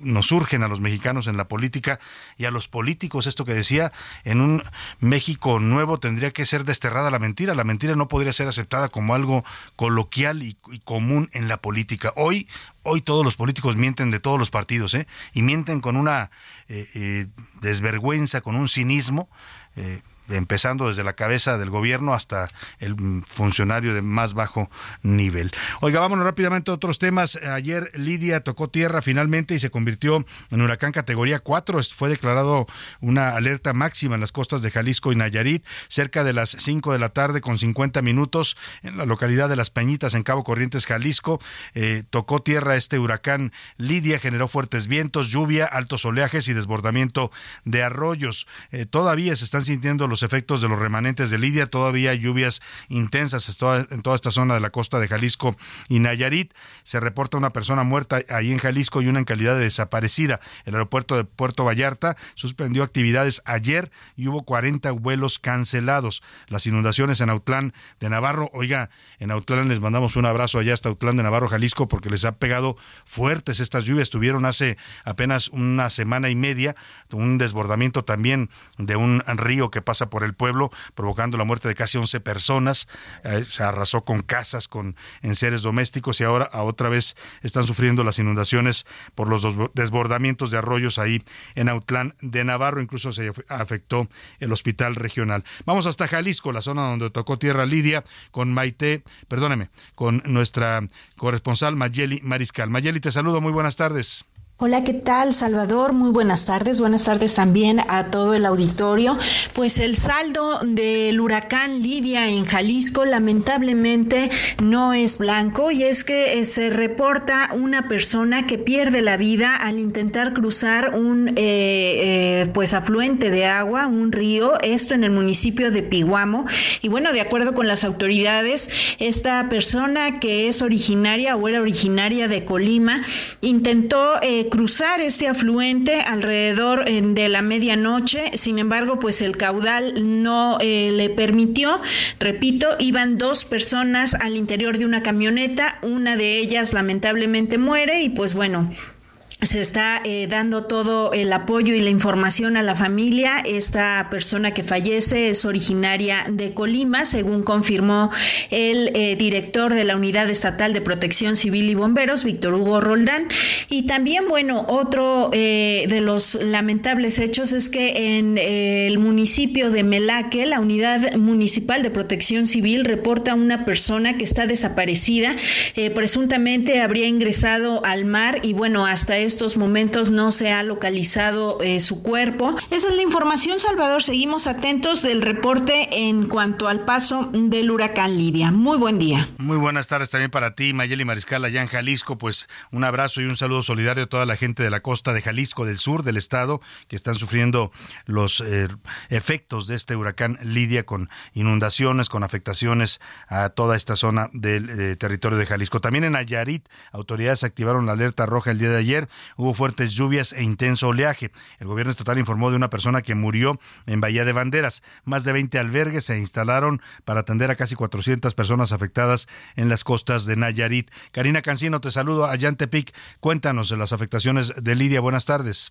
nos surgen a los mexicanos en la política y a los políticos. Esto que decía, en un México nuevo tendría que ser desterrada la mentira. La mentira no podría ser aceptada como algo coloquial y, y común en la política. Hoy, hoy todos los políticos mienten de todos los partidos, ¿eh? Y mienten con una eh, eh, desvergüenza, con un cinismo. Eh, empezando desde la cabeza del gobierno hasta el funcionario de más bajo nivel. Oiga, vámonos rápidamente a otros temas. Ayer Lidia tocó tierra finalmente y se convirtió en huracán categoría 4. Fue declarado una alerta máxima en las costas de Jalisco y Nayarit, cerca de las 5 de la tarde con 50 minutos en la localidad de Las Peñitas, en Cabo Corrientes, Jalisco. Eh, tocó tierra este huracán Lidia, generó fuertes vientos, lluvia, altos oleajes y desbordamiento de arroyos. Eh, todavía se están sintiendo los efectos de los remanentes de Lidia. Todavía lluvias intensas en toda esta zona de la costa de Jalisco y Nayarit. Se reporta una persona muerta ahí en Jalisco y una en calidad de desaparecida. El aeropuerto de Puerto Vallarta suspendió actividades ayer y hubo 40 vuelos cancelados. Las inundaciones en Autlán de Navarro, oiga, en Autlán les mandamos un abrazo allá hasta Autlán de Navarro, Jalisco, porque les ha pegado fuertes estas lluvias. Tuvieron hace apenas una semana y media un desbordamiento también de un río que pasa por el pueblo, provocando la muerte de casi 11 personas. Eh, se arrasó con casas, con enseres domésticos y ahora a otra vez están sufriendo las inundaciones por los desbordamientos de arroyos ahí en Autlán de Navarro. Incluso se afectó el hospital regional. Vamos hasta Jalisco, la zona donde tocó tierra Lidia, con Maite, perdóneme, con nuestra corresponsal Mayeli Mariscal. Mayeli, te saludo, muy buenas tardes. Hola, ¿qué tal, Salvador? Muy buenas tardes. Buenas tardes también a todo el auditorio. Pues el saldo del huracán Lidia en Jalisco lamentablemente no es blanco y es que eh, se reporta una persona que pierde la vida al intentar cruzar un eh, eh, pues afluente de agua, un río, esto en el municipio de Piguamo. Y bueno, de acuerdo con las autoridades, esta persona que es originaria o era originaria de Colima intentó cruzar este afluente alrededor de la medianoche. Sin embargo, pues el caudal no eh, le permitió. Repito, iban dos personas al interior de una camioneta. Una de ellas lamentablemente muere y pues bueno, se está eh, dando todo el apoyo y la información a la familia. Esta persona que fallece es originaria de Colima, según confirmó el eh, director de la Unidad Estatal de Protección Civil y Bomberos, Víctor Hugo Roldán. Y también, bueno, otro eh, de los lamentables hechos es que en el municipio de Melaque, la Unidad Municipal de Protección Civil reporta una persona que está desaparecida. presuntamente habría ingresado al mar y, bueno, hasta estos momentos no se ha localizado eh, su cuerpo. Esa es la información, Salvador. Seguimos atentos del reporte en cuanto al paso del huracán Lidia. Muy buen día. Muy buenas tardes también para ti, Mayeli Mariscal, allá en Jalisco. Pues un abrazo y un saludo solidario a toda la gente de la costa de Jalisco, del sur del estado, que están sufriendo los eh, efectos de este huracán Lidia con inundaciones, con afectaciones a toda esta zona del eh, territorio de Jalisco. También en Nayarit, autoridades activaron la alerta roja el día de ayer hubo fuertes lluvias e intenso oleaje. El gobierno estatal informó de una persona que murió en Bahía de Banderas. Más de 20 albergues se instalaron para atender a casi 400 personas afectadas en las costas de Nayarit. Karina Cancino, te saludo a Tepic. Cuéntanos de las afectaciones de Lidia. Buenas tardes.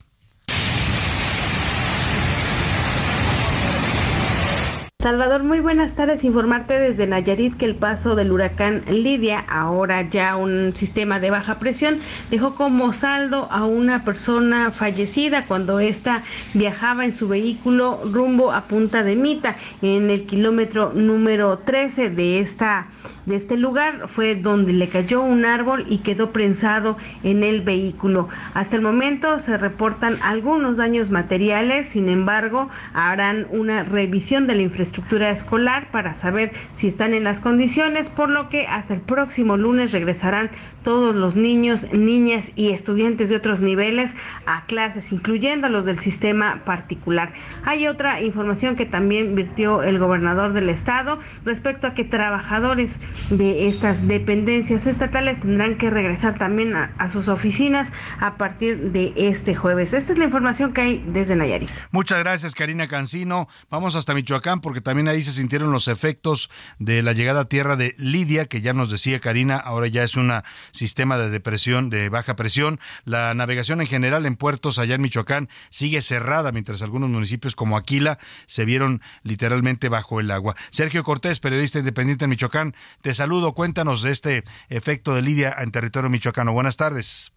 Salvador, muy buenas tardes. Informarte desde Nayarit que el paso del huracán Lidia, ahora ya un sistema de baja presión, dejó como saldo a una persona fallecida cuando ésta viajaba en su vehículo rumbo a Punta de Mita, en el kilómetro número 13 de esta de este lugar fue donde le cayó un árbol y quedó prensado en el vehículo. Hasta el momento se reportan algunos daños materiales, sin embargo, harán una revisión de la infraestructura escolar para saber si están en las condiciones, por lo que hasta el próximo lunes regresarán todos los niños, niñas y estudiantes de otros niveles a clases, incluyendo los del sistema particular. Hay otra información que también virtió el gobernador del estado respecto a que trabajadores de estas dependencias estatales tendrán que regresar también a, sus oficinas a partir de este jueves. Esta es la información que hay desde Nayarit. Muchas gracias, Karina Cancino. Vamos hasta Michoacán porque también ahí se sintieron los efectos de la llegada a tierra de Lidia, que ya nos decía Karina, ahora ya es un sistema de depresión, de baja presión. La navegación en general en puertos allá en Michoacán sigue cerrada, mientras algunos municipios como Aquila se vieron literalmente bajo el agua. Sergio Cortés, periodista independiente en Michoacán, te saludo, cuéntanos de este efecto de Lidia en territorio michoacano. Buenas tardes.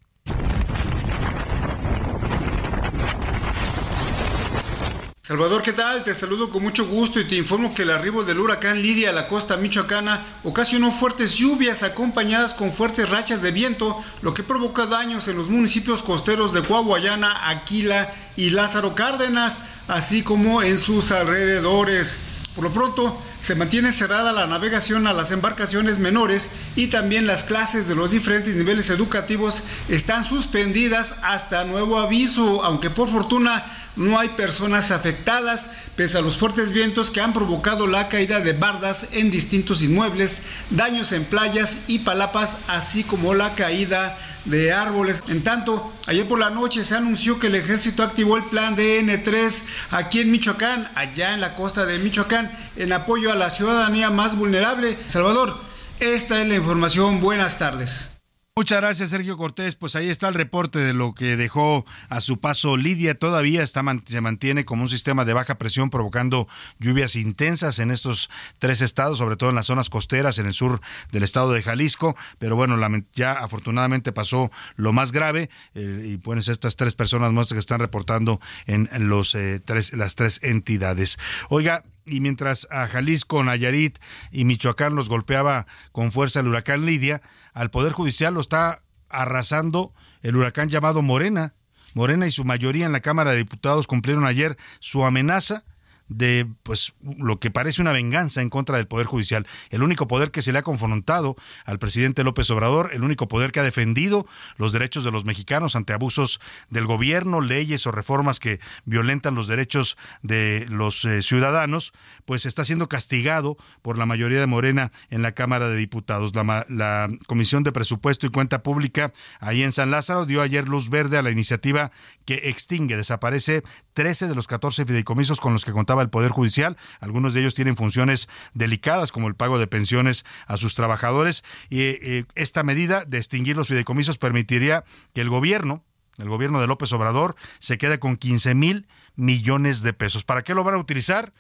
Salvador, ¿qué tal? Te saludo con mucho gusto y te informo que el arribo del huracán Lidia a la costa michoacana ocasionó fuertes lluvias acompañadas con fuertes rachas de viento, lo que provoca daños en los municipios costeros de Coahuayana, Aquila y Lázaro Cárdenas, así como en sus alrededores. Por lo pronto, se mantiene cerrada la navegación a las embarcaciones menores y también las clases de los diferentes niveles educativos están suspendidas hasta nuevo aviso, aunque por fortuna no hay personas afectadas, pese a los fuertes vientos que han provocado la caída de bardas en distintos inmuebles, daños en playas y palapas, así como la caída de árboles. En tanto, ayer por la noche se anunció que el ejército activó el plan DN3 aquí en Michoacán, allá en la costa de Michoacán, en apoyo a la ciudadanía más vulnerable. Salvador, esta es la información. Buenas tardes. Muchas gracias, Sergio Cortés. Pues ahí está el reporte de lo que dejó a su paso Lidia. Todavía está, se mantiene como un sistema de baja presión provocando lluvias intensas en estos tres estados, sobre todo en las zonas costeras, en el sur del estado de Jalisco. Pero bueno, ya afortunadamente pasó lo más grave eh, y pues estas tres personas más que están reportando en, los eh, tres, las tres entidades. Oiga, y mientras a Jalisco, Nayarit y Michoacán los golpeaba con fuerza el huracán Lidia, al Poder Judicial lo está arrasando el huracán llamado Morena. Morena y su mayoría en la Cámara de Diputados cumplieron ayer su amenaza de pues lo que parece una venganza en contra del poder judicial, el único poder que se le ha confrontado al presidente López Obrador, el único poder que ha defendido los derechos de los mexicanos ante abusos del gobierno, leyes o reformas que violentan los derechos de los eh, ciudadanos, pues está siendo castigado por la mayoría de Morena en la Cámara de Diputados. La, la Comisión de Presupuesto y Cuenta Pública ahí en San Lázaro dio ayer luz verde a la iniciativa que extingue, desaparece 13 de los 14 fideicomisos con los que contaba el Poder Judicial. Algunos de ellos tienen funciones delicadas como el pago de pensiones a sus trabajadores y eh, esta medida de extinguir los fideicomisos permitiría que el gobierno, el gobierno de López Obrador, se quede con 15 mil millones de pesos. ¿Para qué lo van a utilizar?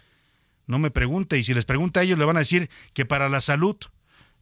No me pregunte y si les pregunta a ellos le van a decir que para la salud.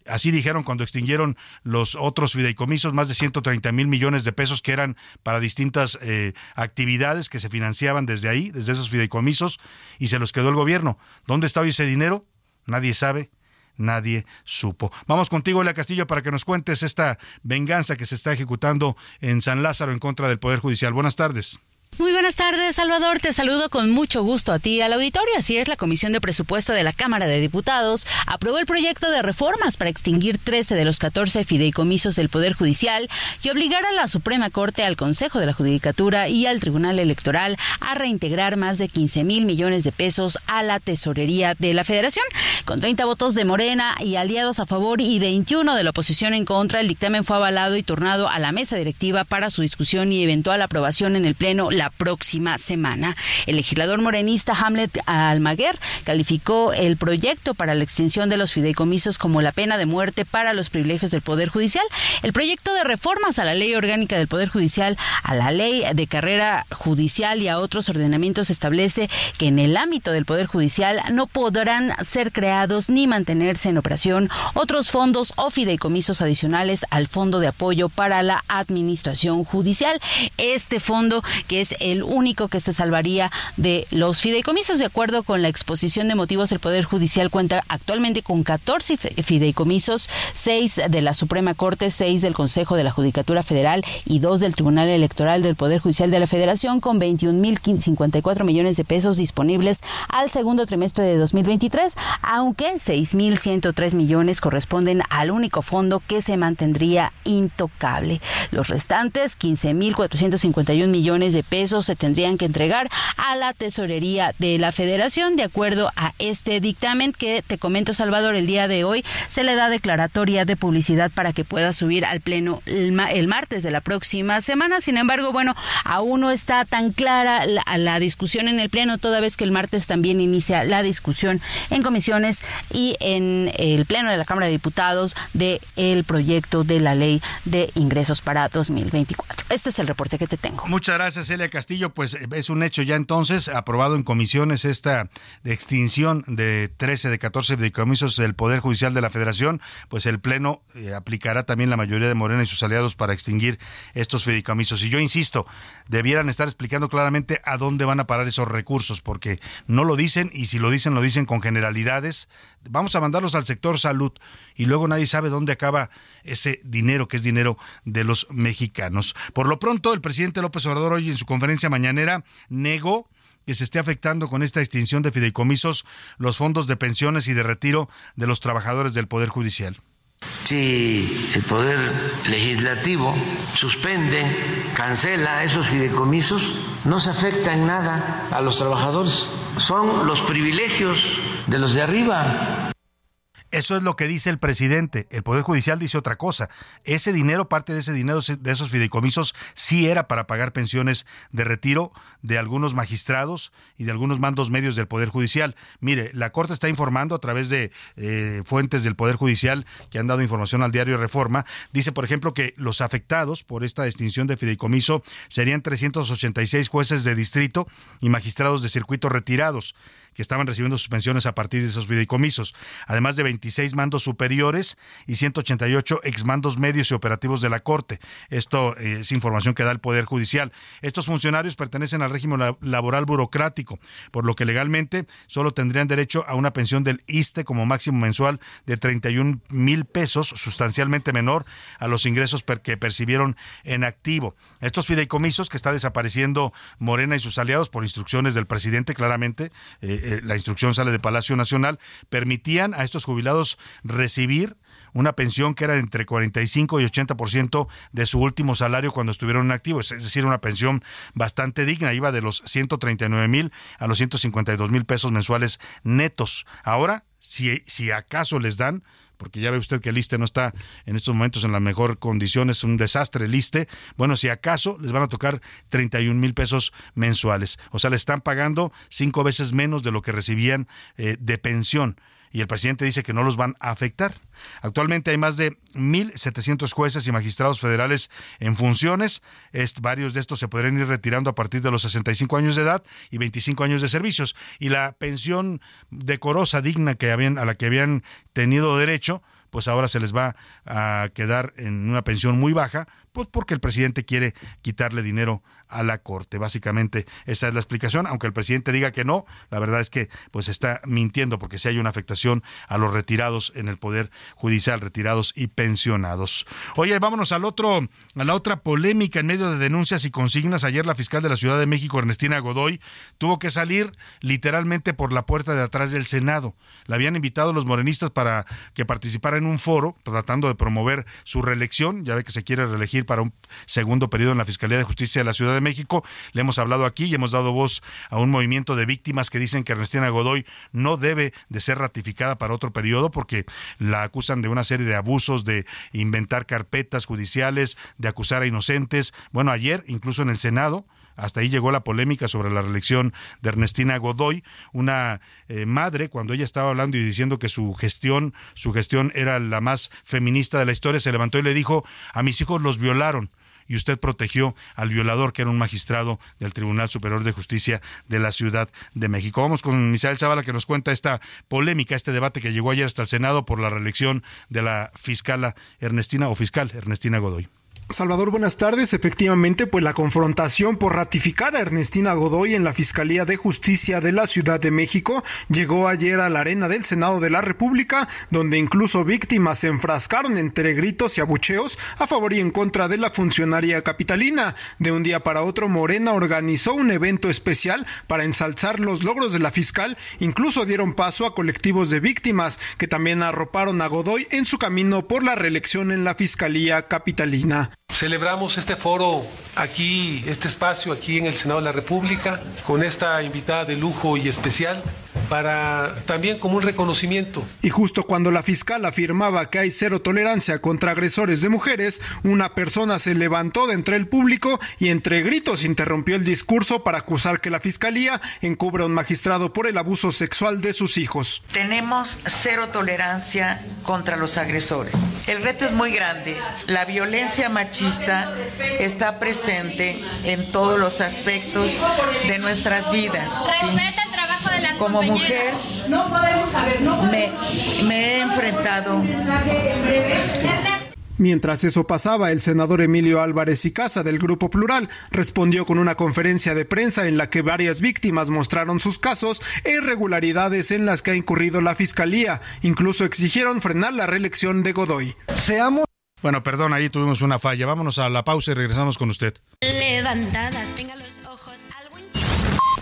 Así dijeron cuando extinguieron los otros fideicomisos, más de 130 mil millones de pesos que eran para distintas eh, actividades que se financiaban desde ahí, desde esos fideicomisos, y se los quedó el gobierno. ¿Dónde está hoy ese dinero? Nadie sabe, nadie supo. Vamos contigo, Lea Castillo, para que nos cuentes esta venganza que se está ejecutando en San Lázaro en contra del Poder Judicial. Buenas tardes. Muy buenas tardes, Salvador. Te saludo con mucho gusto a ti al auditorio. Así es, la Comisión de Presupuesto de la Cámara de Diputados aprobó el proyecto de reformas para extinguir 13 de los 14 fideicomisos del Poder Judicial y obligar a la Suprema Corte, al Consejo de la Judicatura y al Tribunal Electoral a reintegrar más de 15 mil millones de pesos a la tesorería de la Federación. Con 30 votos de Morena y aliados a favor y 21 de la oposición en contra, el dictamen fue avalado y turnado a la mesa directiva para su discusión y eventual aprobación en el Pleno la próxima semana. El legislador morenista Hamlet Almaguer calificó el proyecto para la extinción de los fideicomisos como la pena de muerte para los privilegios del Poder Judicial. El proyecto de reformas a la ley orgánica del Poder Judicial, a la ley de carrera judicial y a otros ordenamientos establece que en el ámbito del Poder Judicial no podrán ser creados ni mantenerse en operación otros fondos o fideicomisos adicionales al Fondo de Apoyo para la Administración Judicial. Este fondo, que es el único que se salvaría de los fideicomisos, de acuerdo con la exposición de motivos, el Poder Judicial cuenta actualmente con 14 fideicomisos, 6 de la Suprema Corte, 6 del Consejo de la Judicatura Federal y 2 del Tribunal Electoral del Poder Judicial de la Federación, con 21.054 millones de pesos disponibles al segundo trimestre de 2023, aunque 6.103 millones corresponden al único fondo que se mantendría intocable. Los restantes 15.451 millones de pesos se tendrían que entregar a la tesorería de la Federación, de acuerdo a este dictamen que te comento, Salvador, el día de hoy se le da declaratoria de publicidad para que pueda subir al Pleno el, martes de la próxima semana. Sin embargo, bueno, aún no está tan clara la, discusión en el Pleno, toda vez que el martes también inicia la discusión en comisiones y en el Pleno de la Cámara de Diputados de el proyecto de la ley de ingresos para 2024. Este es el reporte que te tengo. Muchas gracias, Castillo. Pues eh, es un hecho ya entonces aprobado en comisiones esta extinción de 13 de 14 fideicomisos del Poder Judicial de la Federación. Pues el Pleno eh, aplicará también la mayoría de Morena y sus aliados para extinguir estos fideicomisos. Y yo insisto, debieran estar explicando claramente a dónde van a parar esos recursos, porque no lo dicen y si lo dicen, lo dicen con generalidades. Vamos a mandarlos al sector salud y luego nadie sabe dónde acaba ese dinero que es dinero de los mexicanos. Por lo pronto, el presidente López Obrador hoy en su conferencia mañanera negó que se esté afectando con esta extinción de fideicomisos los fondos de pensiones y de retiro de los trabajadores del Poder Judicial. Si el Poder Legislativo suspende, cancela esos fideicomisos, no se afecta en nada a los trabajadores. Son los privilegios de los de arriba. Eso es lo que dice el presidente. El Poder Judicial dice otra cosa. Ese dinero, parte de ese dinero, de esos fideicomisos, sí era para pagar pensiones de retiro de algunos magistrados y de algunos mandos medios del Poder Judicial. Mire, la Corte está informando a través de eh, fuentes del Poder Judicial que han dado información al diario Reforma. Dice, por ejemplo, que los afectados por esta extinción de fideicomiso serían 386 jueces de distrito y magistrados de circuito retirados que estaban recibiendo sus pensiones a partir de esos fideicomisos, además de 26 mandos superiores y 188 exmandos medios y operativos de la Corte. Esto eh, es información que da el Poder Judicial. Estos funcionarios pertenecen al régimen laboral burocrático, por lo que legalmente solo tendrían derecho a una pensión del ISTE como máximo mensual de 31 mil pesos, sustancialmente menor a los ingresos que percibieron en activo. Estos fideicomisos que está desapareciendo Morena y sus aliados por instrucciones del presidente, claramente, eh, eh, la instrucción sale de Palacio Nacional, permitían a estos jubilados recibir una pensión que era entre 45 y 80% de su último salario cuando estuvieron en activo, es decir, una pensión bastante digna, iba de los 139 mil a los 152 mil pesos mensuales netos. Ahora, si, si acaso les dan, porque ya ve usted que el ISTE no está en estos momentos en la mejor condición, es un desastre el ISTE. Bueno, si acaso les van a tocar 31 mil pesos mensuales. O sea, le están pagando cinco veces menos de lo que recibían eh, de pensión y el presidente dice que no los van a afectar. Actualmente hay más de 1.700 jueces y magistrados federales en funciones. varios de estos se podrían ir retirando a partir de los 65 años de edad y 25 años de servicios. Y la pensión decorosa, digna que habían, a la que habían tenido derecho, pues ahora se les va a quedar en una pensión muy baja, pues porque el presidente quiere quitarle dinero a la Corte. Básicamente esa es la explicación, aunque el presidente diga que no, la verdad es que pues está mintiendo porque si hay una afectación a los retirados en el Poder Judicial, retirados y pensionados. Oye, vámonos al otro, a la otra polémica en medio de denuncias y consignas. Ayer la fiscal de la Ciudad de México, Ernestina Godoy, tuvo que salir literalmente por la puerta de atrás del Senado. La habían invitado los morenistas para que participara en un foro tratando de promover su reelección. Ya ve que se quiere reelegir para un segundo periodo en la Fiscalía de Justicia de la Ciudad de México. Le hemos hablado aquí y hemos dado voz a un movimiento de víctimas que dicen que Ernestina Godoy no debe de ser ratificada para otro periodo porque la acusan de una serie de abusos, de inventar carpetas judiciales, de acusar a inocentes. Bueno, ayer, incluso en el Senado, hasta ahí llegó la polémica sobre la reelección de Ernestina Godoy, una eh, madre, cuando ella estaba hablando y diciendo que su gestión, su gestión era la más feminista de la historia, se levantó y le dijo, a mis hijos los violaron y usted protegió al violador, que era un magistrado del Tribunal Superior de Justicia de la Ciudad de México. Vamos con Misael Zavala, que nos cuenta esta polémica, este debate que llegó ayer hasta el Senado por la reelección de la fiscala Ernestina o fiscal Ernestina Godoy. Salvador, buenas tardes. Efectivamente, pues la confrontación por ratificar a Ernestina Godoy en la Fiscalía de Justicia de la Ciudad de México llegó ayer a la arena del Senado de la República, donde incluso víctimas se enfrascaron entre gritos y abucheos a favor y en contra de la funcionaria capitalina. De un día para otro, Morena organizó un evento especial para ensalzar los logros de la fiscal. Incluso dieron paso a colectivos de víctimas que también arroparon a Godoy en su camino por la reelección en la Fiscalía capitalina. Celebramos este foro aquí, este espacio aquí en el Senado de la República, con esta invitada de lujo y especial, para también como un reconocimiento. Y justo cuando la fiscal afirmaba que hay cero tolerancia contra agresores de mujeres, una persona se levantó de entre el público y entre gritos interrumpió el discurso para acusar que la fiscalía encubre a un magistrado por el abuso sexual de sus hijos. Tenemos cero tolerancia contra los agresores. El reto es muy grande. La violencia machista está presente en todos los aspectos de nuestras vidas. ¿sí? Respeta el trabajo de las Como mujer me, me he enfrentado Mientras eso pasaba, el senador Emilio Álvarez y Casa del Grupo Plural respondió con una conferencia de prensa en la que varias víctimas mostraron sus casos e irregularidades en las que ha incurrido la fiscalía. Incluso exigieron frenar la reelección de Godoy. Seamos. Bueno, perdón, ahí tuvimos una falla. Vámonos a la pausa y regresamos con usted. Levantadas, tenga los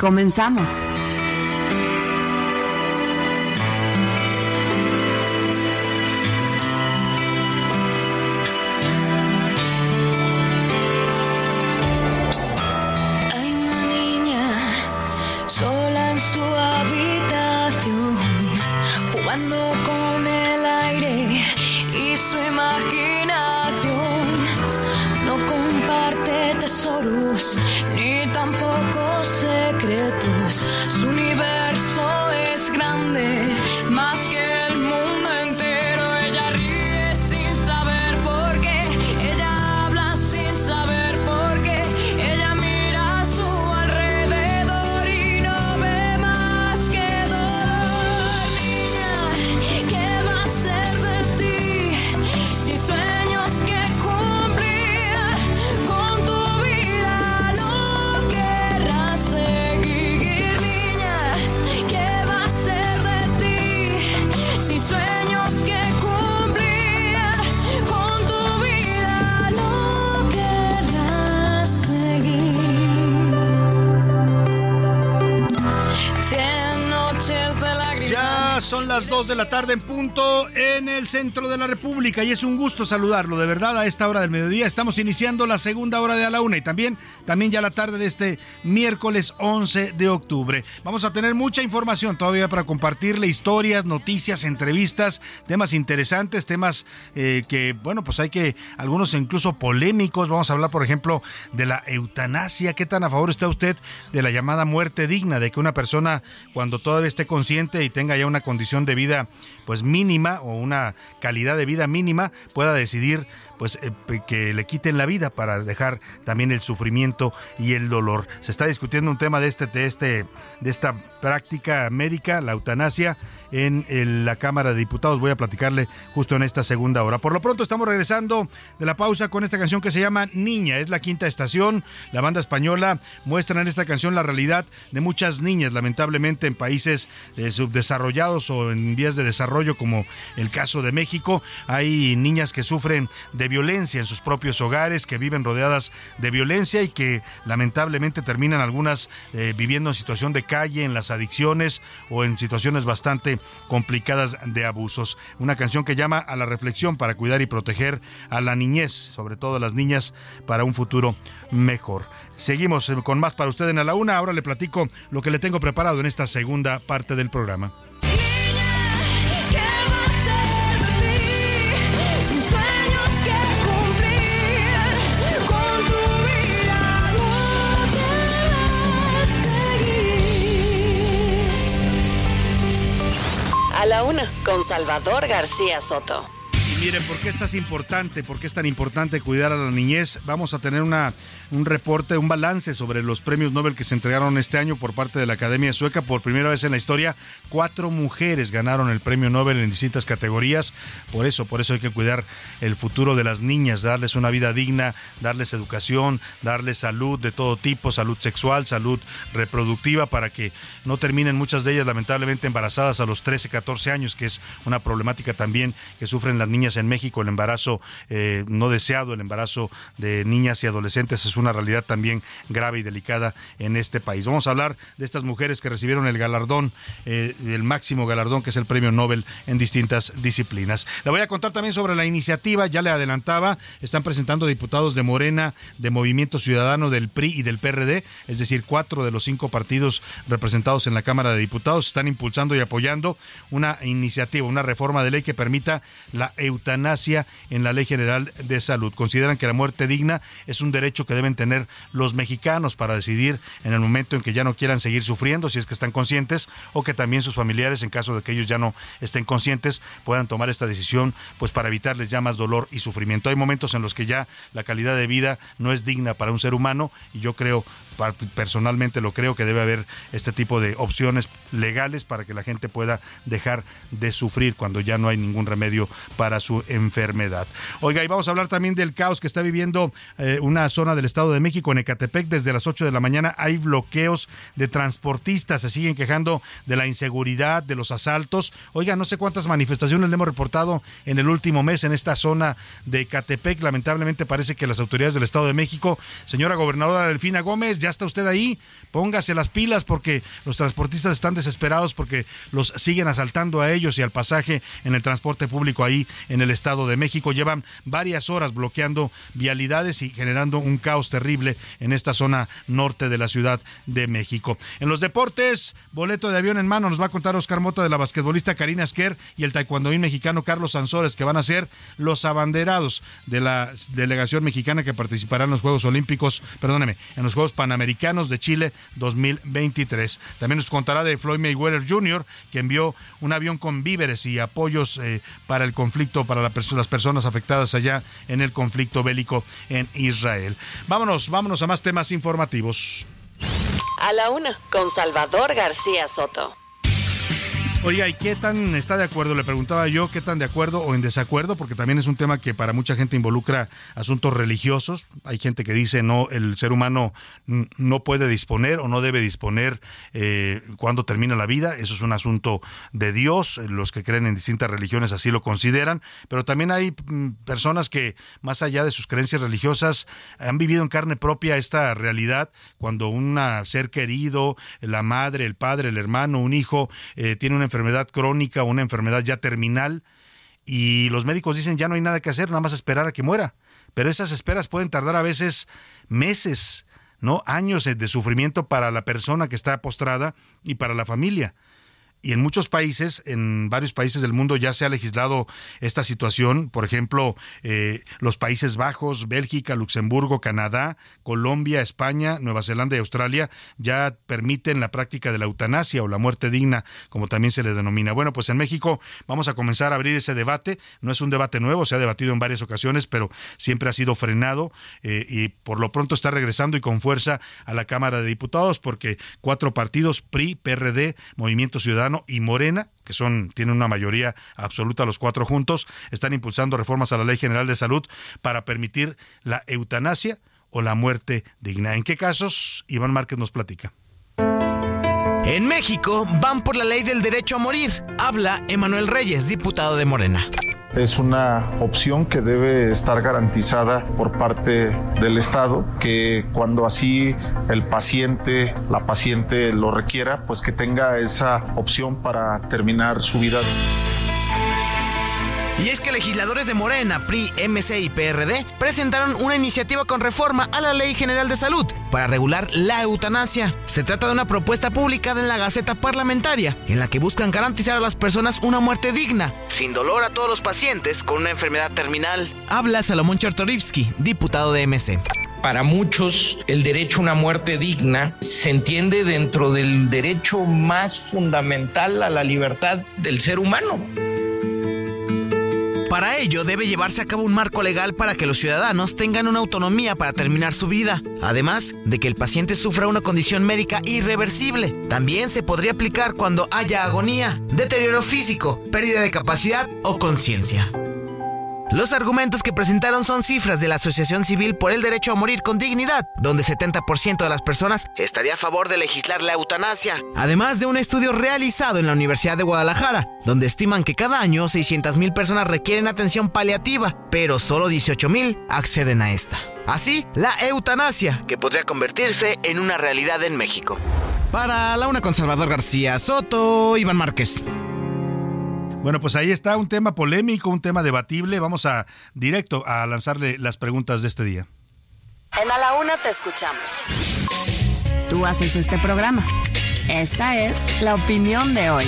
Comenzamos. Las 2 de la tarde en punto en el centro de la República y es un gusto saludarlo de verdad a esta hora del mediodía. Estamos iniciando la segunda hora de a la una y también, también ya la tarde de este miércoles 11 de octubre. Vamos a tener mucha información todavía para compartirle historias, noticias, entrevistas, temas interesantes, temas eh, que, bueno, pues hay que, algunos incluso polémicos. Vamos a hablar, por ejemplo, de la eutanasia. ¿Qué tan a favor está usted de la llamada muerte digna? De que una persona, cuando todavía esté consciente y tenga ya una condición de vida pues mínima o una calidad de vida mínima pueda decidir pues eh, que le quiten la vida para dejar también el sufrimiento y el dolor. Se está discutiendo un tema de este de este de esta práctica médica, la eutanasia en la Cámara de Diputados. Voy a platicarle justo en esta segunda hora. Por lo pronto estamos regresando de la pausa con esta canción que se llama Niña. Es la quinta estación. La banda española muestra en esta canción la realidad de muchas niñas, lamentablemente en países eh, subdesarrollados o en vías de desarrollo, como el caso de México. Hay niñas que sufren de violencia en sus propios hogares, que viven rodeadas de violencia y que lamentablemente terminan algunas eh, viviendo en situación de calle, en las adicciones o en situaciones bastante complicadas de abusos. Una canción que llama a la reflexión para cuidar y proteger a la niñez, sobre todo a las niñas, para un futuro mejor. Seguimos eh, con más para usted en A la Una. Ahora le platico lo que le tengo preparado en esta segunda parte del programa. Con Salvador García Soto. Y miren, ¿por qué esto es importante? ¿Por qué es tan importante cuidar a la niñez? Vamos a tener una, un reporte, un balance sobre los premios Nobel que se entregaron este año por parte de la Academia Sueca. Por primera vez en la historia, cuatro mujeres ganaron el premio Nobel en distintas categorías. Por eso, por eso hay que cuidar el futuro de las niñas, darles una vida digna, darles educación, darles salud de todo tipo, salud sexual, salud reproductiva, para que no terminen muchas de ellas lamentablemente embarazadas a los 13, 14 años, que es una problemática también que sufren las niñas en México, el embarazo eh, no deseado, el embarazo de niñas y adolescentes es una realidad también grave y delicada en este país. Vamos a hablar de estas mujeres que recibieron el galardón, eh, el máximo galardón que es el premio Nobel en distintas disciplinas. Le voy a contar también sobre la iniciativa, ya le adelantaba, están presentando diputados de Morena, de Movimiento Ciudadano, del PRI y del PRD, es decir, cuatro de los cinco partidos representados en la Cámara de Diputados están impulsando y apoyando una iniciativa, una reforma de ley que permita la eutanasia en la Ley General de Salud. Consideran que la muerte digna es un derecho que deben tener los mexicanos para decidir en el momento en que ya no quieran seguir sufriendo, si es que están conscientes, o que también sus familiares, en caso de que ellos ya no estén conscientes, puedan tomar esta decisión, pues para evitarles ya más dolor y sufrimiento. Hay momentos en los que ya la calidad de vida no es digna para un ser humano y yo creo personalmente lo creo que debe haber este tipo de opciones legales para que la gente pueda dejar de sufrir cuando ya no hay ningún remedio para su enfermedad. Oiga, y vamos a hablar también del caos que está viviendo eh, una zona del Estado de México, en Ecatepec, desde las 8 de la mañana hay bloqueos de transportistas, se siguen quejando de la inseguridad, de los asaltos. Oiga, no sé cuántas manifestaciones le hemos reportado en el último mes en esta zona de Ecatepec. Lamentablemente parece que las autoridades del Estado de México, señora gobernadora Delfina Gómez, ya está usted ahí, póngase las pilas porque los transportistas están desesperados porque los siguen asaltando a ellos y al pasaje en el transporte público ahí en el Estado de México. Llevan varias horas bloqueando vialidades y generando un caos terrible en esta zona norte de la Ciudad de México. En los deportes, boleto de avión en mano, nos va a contar Oscar Mota de la basquetbolista Karina Esquer y el taekwondoín mexicano Carlos Sansores, que van a ser los abanderados de la delegación mexicana que participará en los Juegos Olímpicos, perdóneme, en los Juegos Panamericanos de Chile 2023. También nos contará de Floyd Mayweather Jr., que envió un avión con víveres y apoyos eh, para el conflicto, para las personas afectadas allá en el conflicto bélico en Israel. Vámonos, vámonos a más temas informativos. A la una, con Salvador García Soto. Oiga, ¿y qué tan está de acuerdo? Le preguntaba yo, ¿qué tan de acuerdo o en desacuerdo? Porque también es un tema que para mucha gente involucra asuntos religiosos. Hay gente que dice, no, el ser humano no puede disponer o no debe disponer eh, cuando termina la vida. Eso es un asunto de Dios. Los que creen en distintas religiones así lo consideran. Pero también hay mm, personas que, más allá de sus creencias religiosas, han vivido en carne propia esta realidad cuando un ser querido, la madre, el padre, el hermano, un hijo, eh, tiene una enfermedad crónica una enfermedad ya terminal y los médicos dicen ya no hay nada que hacer, nada más esperar a que muera. Pero esas esperas pueden tardar a veces meses, ¿no? Años de sufrimiento para la persona que está postrada y para la familia. Y en muchos países, en varios países del mundo ya se ha legislado esta situación. Por ejemplo, eh, los Países Bajos, Bélgica, Luxemburgo, Canadá, Colombia, España, Nueva Zelanda y Australia ya permiten la práctica de la eutanasia o la muerte digna, como también se le denomina. Bueno, pues en México vamos a comenzar a abrir ese debate. No es un debate nuevo, se ha debatido en varias ocasiones, pero siempre ha sido frenado eh, y por lo pronto está regresando y con fuerza a la Cámara de Diputados porque cuatro partidos, PRI, PRD, Movimiento Ciudadano, y Morena, que son tienen una mayoría absoluta los cuatro juntos, están impulsando reformas a la Ley General de Salud para permitir la eutanasia o la muerte digna. ¿En qué casos? Iván Márquez nos platica. En México van por la ley del derecho a morir. Habla Emanuel Reyes, diputado de Morena. Es una opción que debe estar garantizada por parte del Estado, que cuando así el paciente, la paciente lo requiera, pues que tenga esa opción para terminar su vida. Y es que legisladores de Morena, PRI, MC y PRD presentaron una iniciativa con reforma a la Ley General de Salud para regular la eutanasia. Se trata de una propuesta publicada en la Gaceta Parlamentaria en la que buscan garantizar a las personas una muerte digna, sin dolor a todos los pacientes con una enfermedad terminal. Habla Salomón Chertorivsky, diputado de MC. Para muchos, el derecho a una muerte digna se entiende dentro del derecho más fundamental a la libertad del ser humano. Para ello debe llevarse a cabo un marco legal para que los ciudadanos tengan una autonomía para terminar su vida, además de que el paciente sufra una condición médica irreversible. También se podría aplicar cuando haya agonía, deterioro físico, pérdida de capacidad o conciencia. Los argumentos que presentaron son cifras de la Asociación Civil por el Derecho a Morir con Dignidad, donde 70% de las personas estaría a favor de legislar la eutanasia. Además de un estudio realizado en la Universidad de Guadalajara, donde estiman que cada año 600.000 personas requieren atención paliativa, pero solo 18.000 acceden a esta. Así, la eutanasia, que podría convertirse en una realidad en México. Para la una con Salvador García Soto, Iván Márquez. Bueno, pues ahí está un tema polémico, un tema debatible. Vamos a directo a lanzarle las preguntas de este día. En A la Una te escuchamos. Tú haces este programa. Esta es la opinión de hoy.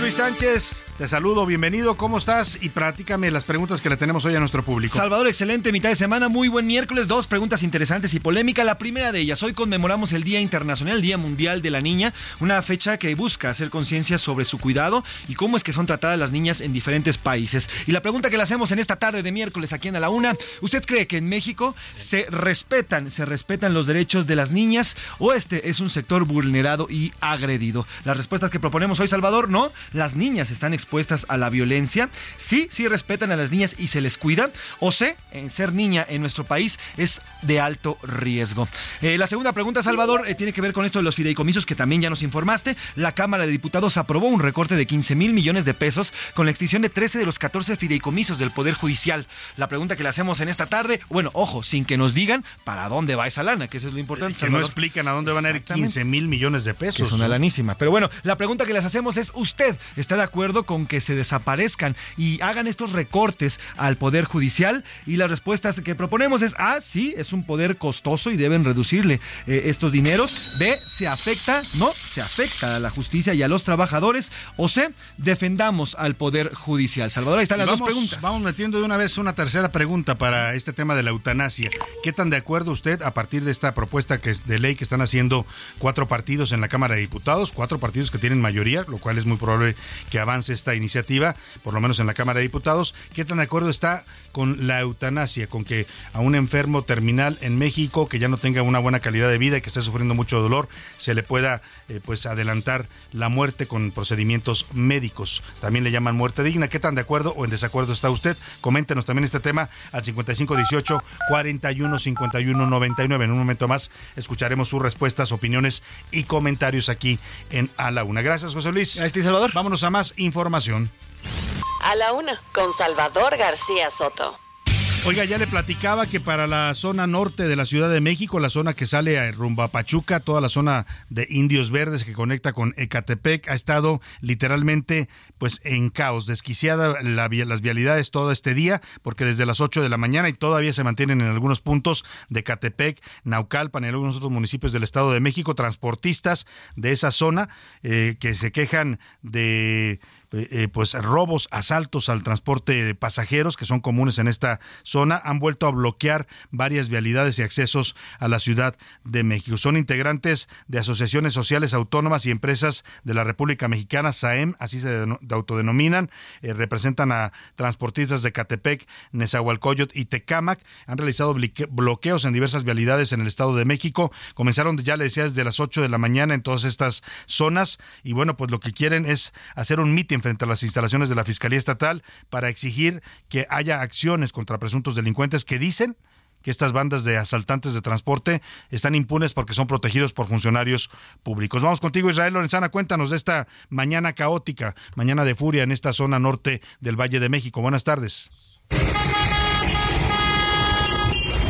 Luis Sánchez, te saludo, bienvenido, ¿cómo estás? Y prácticame las preguntas que le tenemos hoy a nuestro público. Salvador, excelente mitad de semana, muy buen miércoles, dos preguntas interesantes y polémica. La primera de ellas, hoy conmemoramos el Día Internacional, el Día Mundial de la Niña, una fecha que busca hacer conciencia sobre su cuidado y cómo es que son tratadas las niñas en diferentes países. Y la pregunta que le hacemos en esta tarde de miércoles aquí en A la Una, ¿usted cree que en México se respetan, se respetan los derechos de las niñas o este es un sector vulnerado y agredido? Las respuestas que proponemos hoy, Salvador, no, las niñas están expuestas a la violencia, sí, sí respetan a las niñas y se les cuida, o C, en ser niña en nuestro país es de alto riesgo. Eh, la segunda pregunta, Salvador, eh, tiene que ver con esto de los fideicomisos que también ya nos informaste. La Cámara de Diputados aprobó un recorte de 15 mil millones de pesos con la extinción de 13 de los 14 fideicomisos del Poder Judicial. La pregunta que le hacemos en esta tarde, bueno, ojo, sin que nos digan para dónde va esa lana, que eso es lo importante. Que no explican a dónde van a ir Exactamente. 15 mil millones de Que pesos. es una lanísima. Pero bueno, la pregunta que les hacemos es, ¿usted está de acuerdo con que se desaparezcan y hagan estos recortes al Poder Judicial? Y las respuestas que proponemos es, A, sí, es un poder costoso y deben reducirle eh, estos dineros. B, se afecta, no, se afecta a la justicia y a los trabajadores. O C, defendamos al Poder Judicial. Salvador, ahí están las vamos, dos preguntas. Vamos metiendo de una vez una tercera pregunta para este tema de la eutanasia. ¿Qué tan de acuerdo usted a partir de esta propuesta que es de ley que están haciendo cuatro partidos en la Cámara de Diputados, cuatro partidos que tienen mayoría, lo cual es muy probable que avance esta iniciativa, por lo menos en la Cámara de Diputados? ¿Qué tan de acuerdo está con la eutanasia, con que a un enfermo terminal en México que ya no tenga una buena calidad de vida y que esté sufriendo mucho dolor, se le pueda eh, pues adelantar la muerte con procedimientos médicos? También le llaman muerte digna. ¿Qué tan de acuerdo o en desacuerdo está usted? Coméntenos también este tema al 5518 41 51 99. En un momento más escucharemos sus respuestas, opiniones y comentarios aquí en A la Una. Gracias, José Luis. Este Salvador. Vámonos a más información. A la Una con Salvador García Soto. Oiga, ya le platicaba que para la zona norte de la Ciudad de México, la zona que sale a rumbo a Pachuca, toda la zona de Indios Verdes que conecta con Ecatepec, ha estado literalmente pues en caos, desquiciada la las vialidades todo este día, porque desde las 8 de la mañana y todavía se mantienen en algunos puntos de Ecatepec, Naucalpan y algunos otros municipios del Estado de México, transportistas de esa zona eh, que se quejan de eh, eh, pues robos, asaltos al transporte de pasajeros que son comunes en esta zona han vuelto a bloquear varias vialidades y accesos a la Ciudad de México. Son integrantes de asociaciones sociales autónomas y empresas de la República Mexicana, SAEM, así se deno- autodenominan, eh, representan a transportistas de Catepec, Nezahualcóyotl y Tecámac, han realizado bloqueos en diversas vialidades en el Estado de México, comenzaron ya le decía desde las 8 de la mañana en todas estas zonas. Y bueno, pues lo que quieren es hacer un mitin frente a las instalaciones de la Fiscalía Estatal para exigir que haya acciones contra presuntos delincuentes que dicen que estas bandas de asaltantes de transporte están impunes porque son protegidos por funcionarios públicos. Vamos contigo, Israel Lorenzana, cuéntanos de esta mañana caótica, mañana de furia en esta zona norte del Valle de México. Buenas tardes.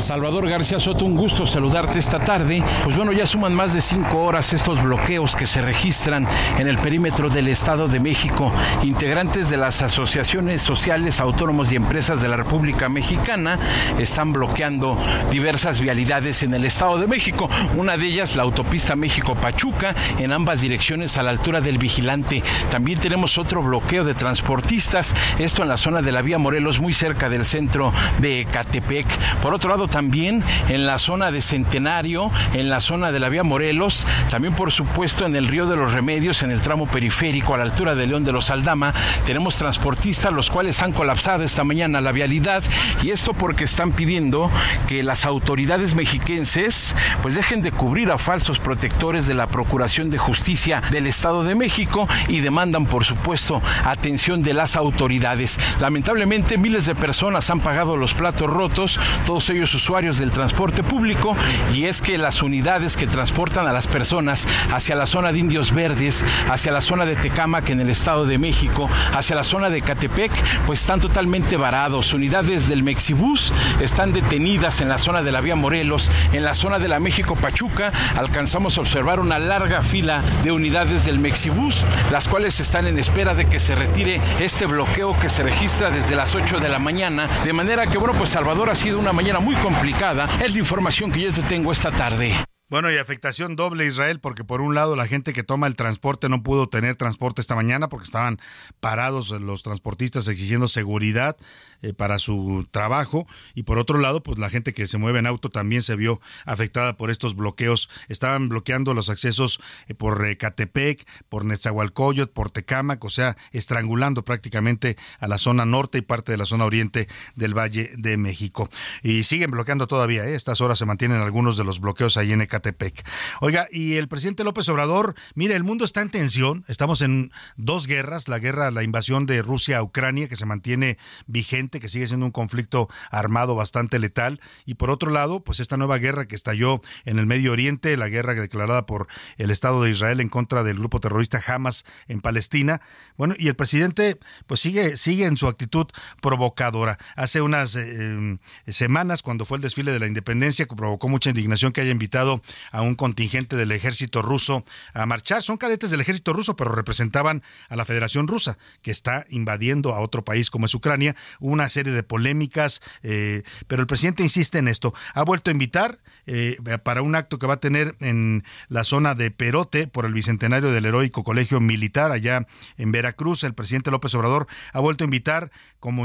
Salvador García Soto, un gusto saludarte esta tarde. Pues bueno, ya suman más de cinco horas estos bloqueos que se registran en el perímetro del Estado de México. Integrantes de las asociaciones sociales, autónomos y empresas de la República Mexicana están bloqueando diversas vialidades en el Estado de México. Una de ellas, la autopista México-Pachuca, en ambas direcciones a la altura del Vigilante. También tenemos otro bloqueo de transportistas, esto en la zona de la vía Morelos, muy cerca del centro de Ecatepec. Por otro lado, también en la zona de Centenario, en la zona de la vía Morelos, también por supuesto en el Río de los Remedios, en el tramo periférico a la altura de León de los Aldama, tenemos transportistas los cuales han colapsado esta mañana la vialidad y esto porque están pidiendo que las autoridades mexiquenses pues dejen de cubrir a falsos protectores de la Procuración de Justicia del Estado de México y demandan por supuesto atención de las autoridades. Lamentablemente miles de personas han pagado los platos rotos, todos ellos usuarios del transporte público y es que las unidades que transportan a las personas hacia la zona de Indios Verdes, hacia la zona de Tecámac en el Estado de México, hacia la zona de Catepec, pues están totalmente varados. Unidades del Mexibus están detenidas en la zona de la vía Morelos, en la zona de la México Pachuca alcanzamos a observar una larga fila de unidades del Mexibus, las cuales están en espera de que se retire este bloqueo que se registra desde las 8 de la mañana, de manera que bueno, pues Salvador ha sido una mañana muy complicada. Es la información que yo te tengo esta tarde. Bueno, y afectación doble Israel, porque por un lado la gente que toma el transporte no pudo tener transporte esta mañana porque estaban parados los transportistas exigiendo seguridad eh, para su trabajo, y por otro lado, pues la gente que se mueve en auto también se vio afectada por estos bloqueos. Estaban bloqueando los accesos eh, por eh, Catepec, por Netzahualcoyot, por Tecámac, o sea, estrangulando prácticamente a la zona norte y parte de la zona oriente del Valle de México. Y siguen bloqueando todavía, ¿eh? estas horas se mantienen algunos de los bloqueos ahí en Ecatepec. Oiga, y el presidente López Obrador, mire, el mundo está en tensión, estamos en dos guerras, la guerra, la invasión de Rusia a Ucrania, que se mantiene vigente, que sigue siendo un conflicto armado bastante letal, y por otro lado, pues esta nueva guerra que estalló en el Medio Oriente, la guerra declarada por el Estado de Israel en contra del grupo terrorista Hamas en Palestina. Bueno, y el presidente pues sigue, sigue en su actitud provocadora. Hace unas eh, semanas, cuando fue el desfile de la independencia, que provocó mucha indignación que haya invitado a un contingente del ejército ruso a marchar. Son cadetes del ejército ruso, pero representaban a la Federación Rusa, que está invadiendo a otro país como es Ucrania. Una serie de polémicas, eh, pero el presidente insiste en esto. Ha vuelto a invitar eh, para un acto que va a tener en la zona de Perote por el bicentenario del heroico colegio militar allá en Veracruz. El presidente López Obrador ha vuelto a invitar como,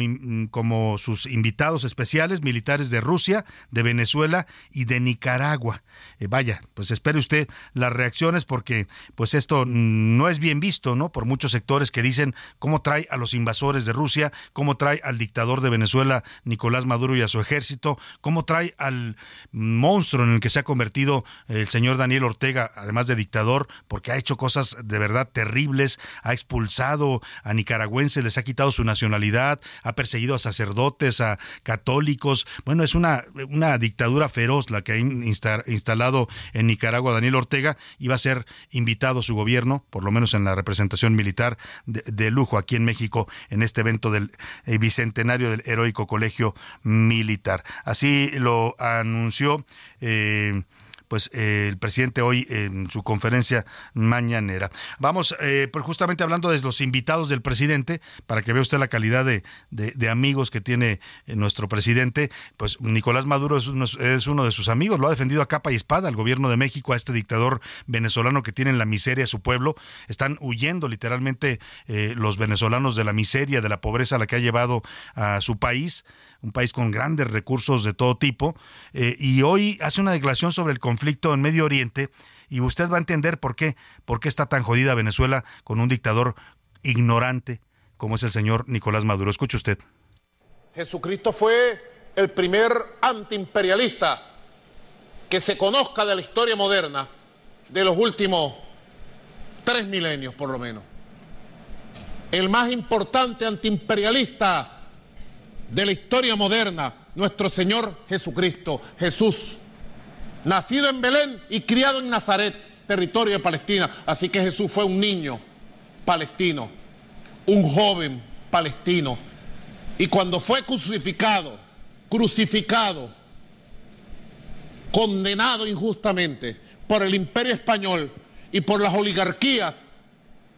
como sus invitados especiales militares de Rusia, de Venezuela y de Nicaragua. Eh, vaya, pues espere usted las reacciones porque pues esto no es bien visto, ¿no? Por muchos sectores que dicen cómo trae a los invasores de Rusia, cómo trae al dictador de Venezuela, Nicolás Maduro y a su ejército, cómo trae al monstruo en el que se ha convertido el señor Daniel Ortega, además de dictador, porque ha hecho cosas de verdad terribles, ha expulsado a nicaragüenses, les ha quitado su nacionalidad, ha perseguido a sacerdotes, a católicos. Bueno, es una, una dictadura feroz la que ha insta- instalado en Nicaragua Daniel Ortega y va a ser invitado su gobierno, por lo menos en la representación militar de, de lujo aquí en México, en este evento del eh, bicentenario del heroico colegio militar. Así lo anunció. Eh, pues eh, el presidente hoy en su conferencia mañanera. Vamos, eh, pues justamente hablando de los invitados del presidente, para que vea usted la calidad de, de- amigos que tiene eh, nuestro presidente, pues Nicolás Maduro es uno, es uno de sus amigos, lo ha defendido a capa y espada al gobierno de México, a este dictador venezolano que tiene en la miseria a su pueblo. Están huyendo literalmente eh, los venezolanos de la miseria, de la pobreza a la que ha llevado a su país un país con grandes recursos de todo tipo, eh, y hoy hace una declaración sobre el conflicto en Medio Oriente, y usted va a entender por qué, por qué está tan jodida Venezuela con un dictador ignorante como es el señor Nicolás Maduro. Escuche usted. Jesucristo fue el primer antiimperialista que se conozca de la historia moderna de los últimos tres milenios por lo menos. El más importante antiimperialista de la historia moderna nuestro Señor Jesucristo, Jesús, nacido en Belén y criado en Nazaret, territorio de Palestina. Así que Jesús fue un niño palestino, un joven palestino. Y cuando fue crucificado, crucificado, condenado injustamente por el imperio español y por las oligarquías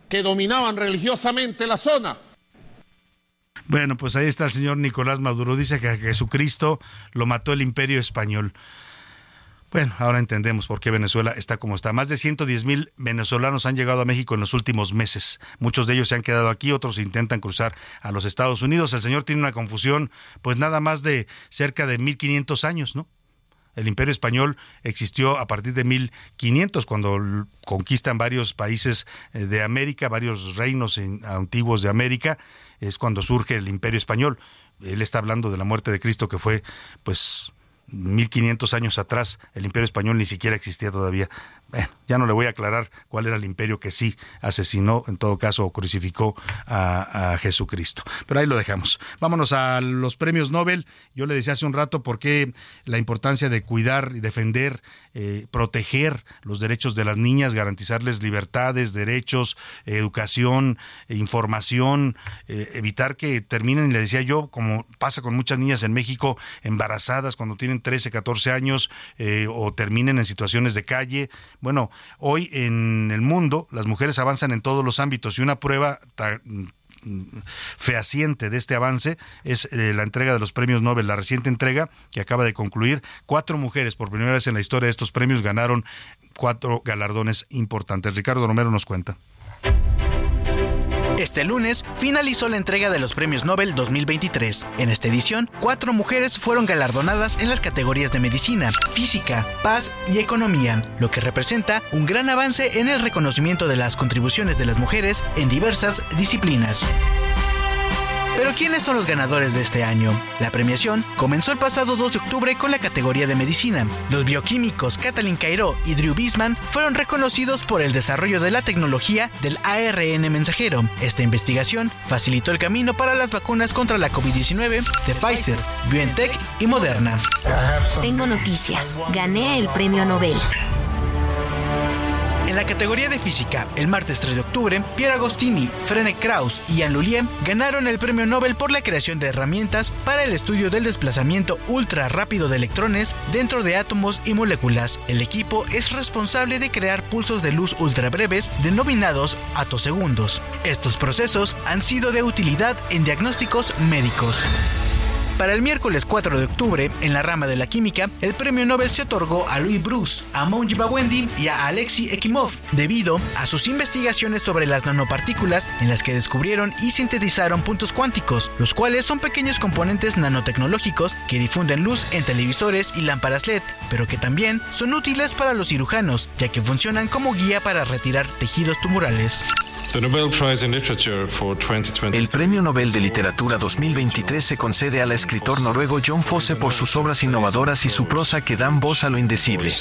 que dominaban religiosamente la zona, Bueno, pues ahí está el señor Nicolás Maduro. Dice que a Jesucristo lo mató el imperio español. Bueno, ahora entendemos por qué Venezuela está como está. Más de 110 mil venezolanos han llegado a México en los últimos meses. Muchos de ellos se han quedado aquí, otros intentan cruzar a los Estados Unidos. El señor tiene una confusión, pues nada más de cerca de 1500 años, ¿no? El imperio español existió a partir de 1500, cuando conquistan varios países eh, de América, varios reinos antiguos de América, es cuando surge el imperio español. Él está hablando de la muerte de Cristo, que fue, pues, 1500 años atrás. El imperio español ni siquiera existía todavía. Bueno, ya no le voy a aclarar cuál era el imperio que sí asesinó, en todo caso, o crucificó a, a Jesucristo. Pero ahí lo dejamos. Vámonos a los premios Nobel. Yo le decía hace un rato por qué la importancia de cuidar y defender, eh, proteger los derechos de las niñas, garantizarles libertades, derechos, educación, información, eh, evitar que terminen, y le decía yo, como pasa con muchas niñas en México, embarazadas cuando tienen 13, 14 años eh, o terminen en situaciones de calle. Bueno, hoy en el mundo las mujeres avanzan en todos los ámbitos y una prueba ta- fehaciente de este avance es eh, la entrega de los premios Nobel, la reciente entrega que acaba de concluir. Cuatro mujeres por primera vez en la historia de estos premios ganaron cuatro galardones importantes. Ricardo Romero nos cuenta. Este lunes finalizó la entrega de los premios Nobel 2023. En esta edición, cuatro mujeres fueron galardonadas en las categorías de medicina, física, paz y economía, lo que representa un gran avance en el reconocimiento de las contribuciones de las mujeres en diversas disciplinas. Pero ¿quiénes son los ganadores de este año? La premiación comenzó el pasado 2 de octubre con la categoría de medicina. Los bioquímicos Kathleen Cairo y Drew Bisman fueron reconocidos por el desarrollo de la tecnología del ARN mensajero. Esta investigación facilitó el camino para las vacunas contra la COVID-19 de Pfizer, BioNTech y Moderna. Tengo noticias. Gané el premio Nobel. En la categoría de física, el martes 3 de octubre, Pierre Agostini, Frene Krauss y Anne Lullier ganaron el premio Nobel por la creación de herramientas para el estudio del desplazamiento ultra rápido de electrones dentro de átomos y moléculas. El equipo es responsable de crear pulsos de luz ultra breves denominados atosegundos. Estos procesos han sido de utilidad en diagnósticos médicos. Para el miércoles 4 de octubre, en la rama de la química, el premio Nobel se otorgó a Louis Bruce, a Monji Bawendi y a Alexei Ekimov, debido a sus investigaciones sobre las nanopartículas en las que descubrieron y sintetizaron puntos cuánticos, los cuales son pequeños componentes nanotecnológicos que difunden luz en televisores y lámparas LED, pero que también son útiles para los cirujanos, ya que funcionan como guía para retirar tejidos tumorales. El Premio Nobel de Literatura 2023 se concede al escritor noruego John Fosse por sus obras innovadoras y su prosa que dan voz a lo indecible.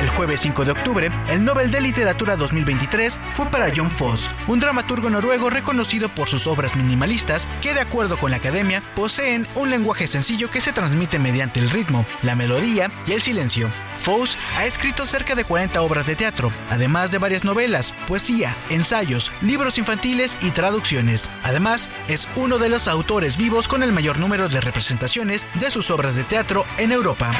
El jueves 5 de octubre, el Nobel de Literatura 2023 fue para John Foss, un dramaturgo noruego reconocido por sus obras minimalistas que, de acuerdo con la academia, poseen un lenguaje sencillo que se transmite mediante el ritmo, la melodía y el silencio. Foss ha escrito cerca de 40 obras de teatro, además de varias novelas, poesía, ensayos, libros infantiles y traducciones. Además, es uno de los autores vivos con el mayor número de representaciones de sus obras de teatro en Europa.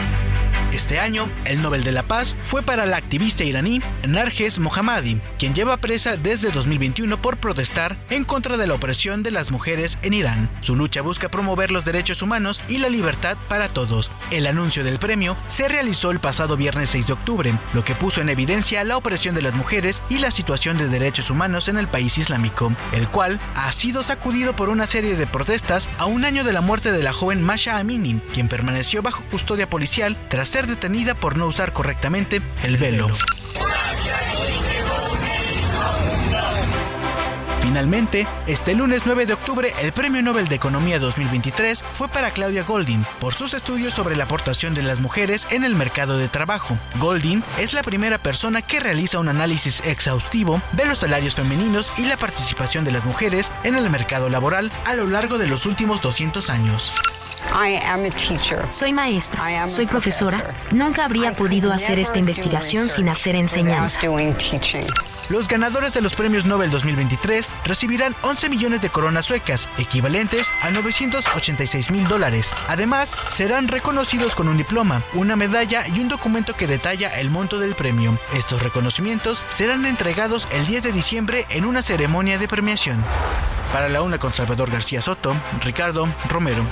Este año, el Nobel de la Paz fue para la activista iraní Narges Mohammadi, quien lleva presa desde 2021 por protestar en contra de la opresión de las mujeres en Irán. Su lucha busca promover los derechos humanos y la libertad para todos. El anuncio del premio se realizó el pasado viernes 6 de octubre, lo que puso en evidencia la opresión de las mujeres y la situación de derechos humanos en el país islámico, el cual ha sido sacudido por una serie de protestas a un año de la muerte de la joven Masha Amini, quien permaneció bajo custodia policial tras ser detenida por no usar correctamente el velo. Finalmente, este lunes 9 de octubre, el Premio Nobel de Economía 2023 fue para Claudia Goldin por sus estudios sobre la aportación de las mujeres en el mercado de trabajo. Goldin es la primera persona que realiza un análisis exhaustivo de los salarios femeninos y la participación de las mujeres en el mercado laboral a lo largo de los últimos 200 años. Soy maestra, soy profesora. Nunca habría podido hacer esta investigación sin hacer enseñanza. Los ganadores de los premios Nobel 2023 recibirán 11 millones de coronas suecas, equivalentes a 986 mil dólares. Además, serán reconocidos con un diploma, una medalla y un documento que detalla el monto del premio. Estos reconocimientos serán entregados el 10 de diciembre en una ceremonia de premiación. Para la una con Salvador García Soto, Ricardo Romero.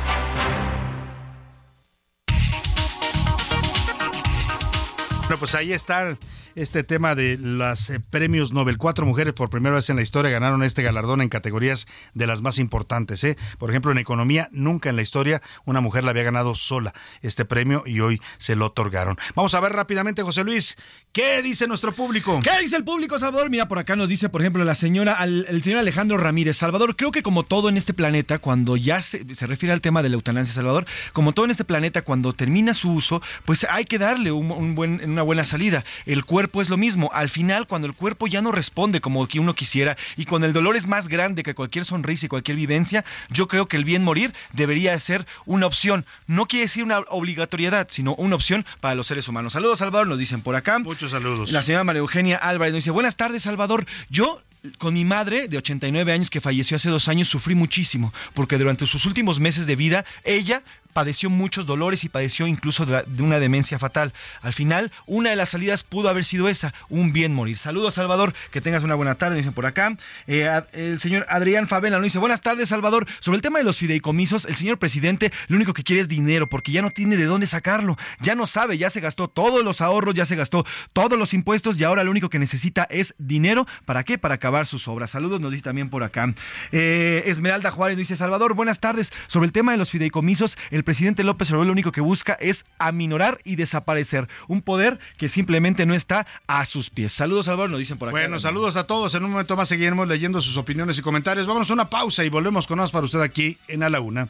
Bueno, pues ahí está este tema de los eh, premios Nobel. Cuatro mujeres por primera vez en la historia ganaron este galardón en categorías de las más importantes. ¿eh? Por ejemplo, en economía, nunca en la historia una mujer la había ganado sola este premio y hoy se lo otorgaron. Vamos a ver rápidamente, José Luis, ¿qué dice nuestro público? ¿Qué dice el público, Salvador? Mira, por acá nos dice, por ejemplo, la señora, al- el señor Alejandro Ramírez. Salvador, creo que como todo en este planeta, cuando ya se, se refiere al tema de la eutanasia, Salvador, como todo en este planeta, cuando termina su uso, pues hay que darle un, un buen, una buena salida. El cuerpo es lo mismo. Al final, cuando el cuerpo ya no responde como que uno quisiera y cuando el dolor es más grande que cualquier sonrisa y cualquier vivencia, yo creo que el bien morir debería ser una opción. No quiere decir una obligatoriedad, sino una opción para los seres humanos. Saludos, Salvador, nos dicen por acá. Muchos saludos. La señora María Eugenia Álvarez nos dice, buenas tardes, Salvador. Yo con mi madre de 89 años que falleció hace dos años sufrí muchísimo porque durante sus últimos meses de vida ella padeció muchos dolores y padeció incluso de, una demencia fatal. Al final, una de las salidas pudo haber sido esa, un bien morir. Saludos, Salvador, que tengas una buena tarde, dicen por acá. Eh, el señor Adrián Favela nos dice, buenas tardes, Salvador. Sobre el tema de los fideicomisos, el señor presidente lo único que quiere es dinero porque ya no tiene de dónde sacarlo. Ya no sabe, ya se gastó todos los ahorros, ya se gastó todos los impuestos y ahora lo único que necesita es dinero. ¿Para qué? Para acabar sus obras. Saludos, nos dice también por acá. Eh, Esmeralda Juárez nos dice, Salvador, buenas tardes. Sobre el tema de los fideicomisos, el presidente López Obrador lo único que busca es aminorar y desaparecer un poder que simplemente no está a sus pies. Saludos, Salvador, nos dicen por acá. Bueno, saludos a todos. En un momento más seguiremos leyendo sus opiniones y comentarios. Vámonos a una pausa y volvemos con más para usted aquí en A la Una.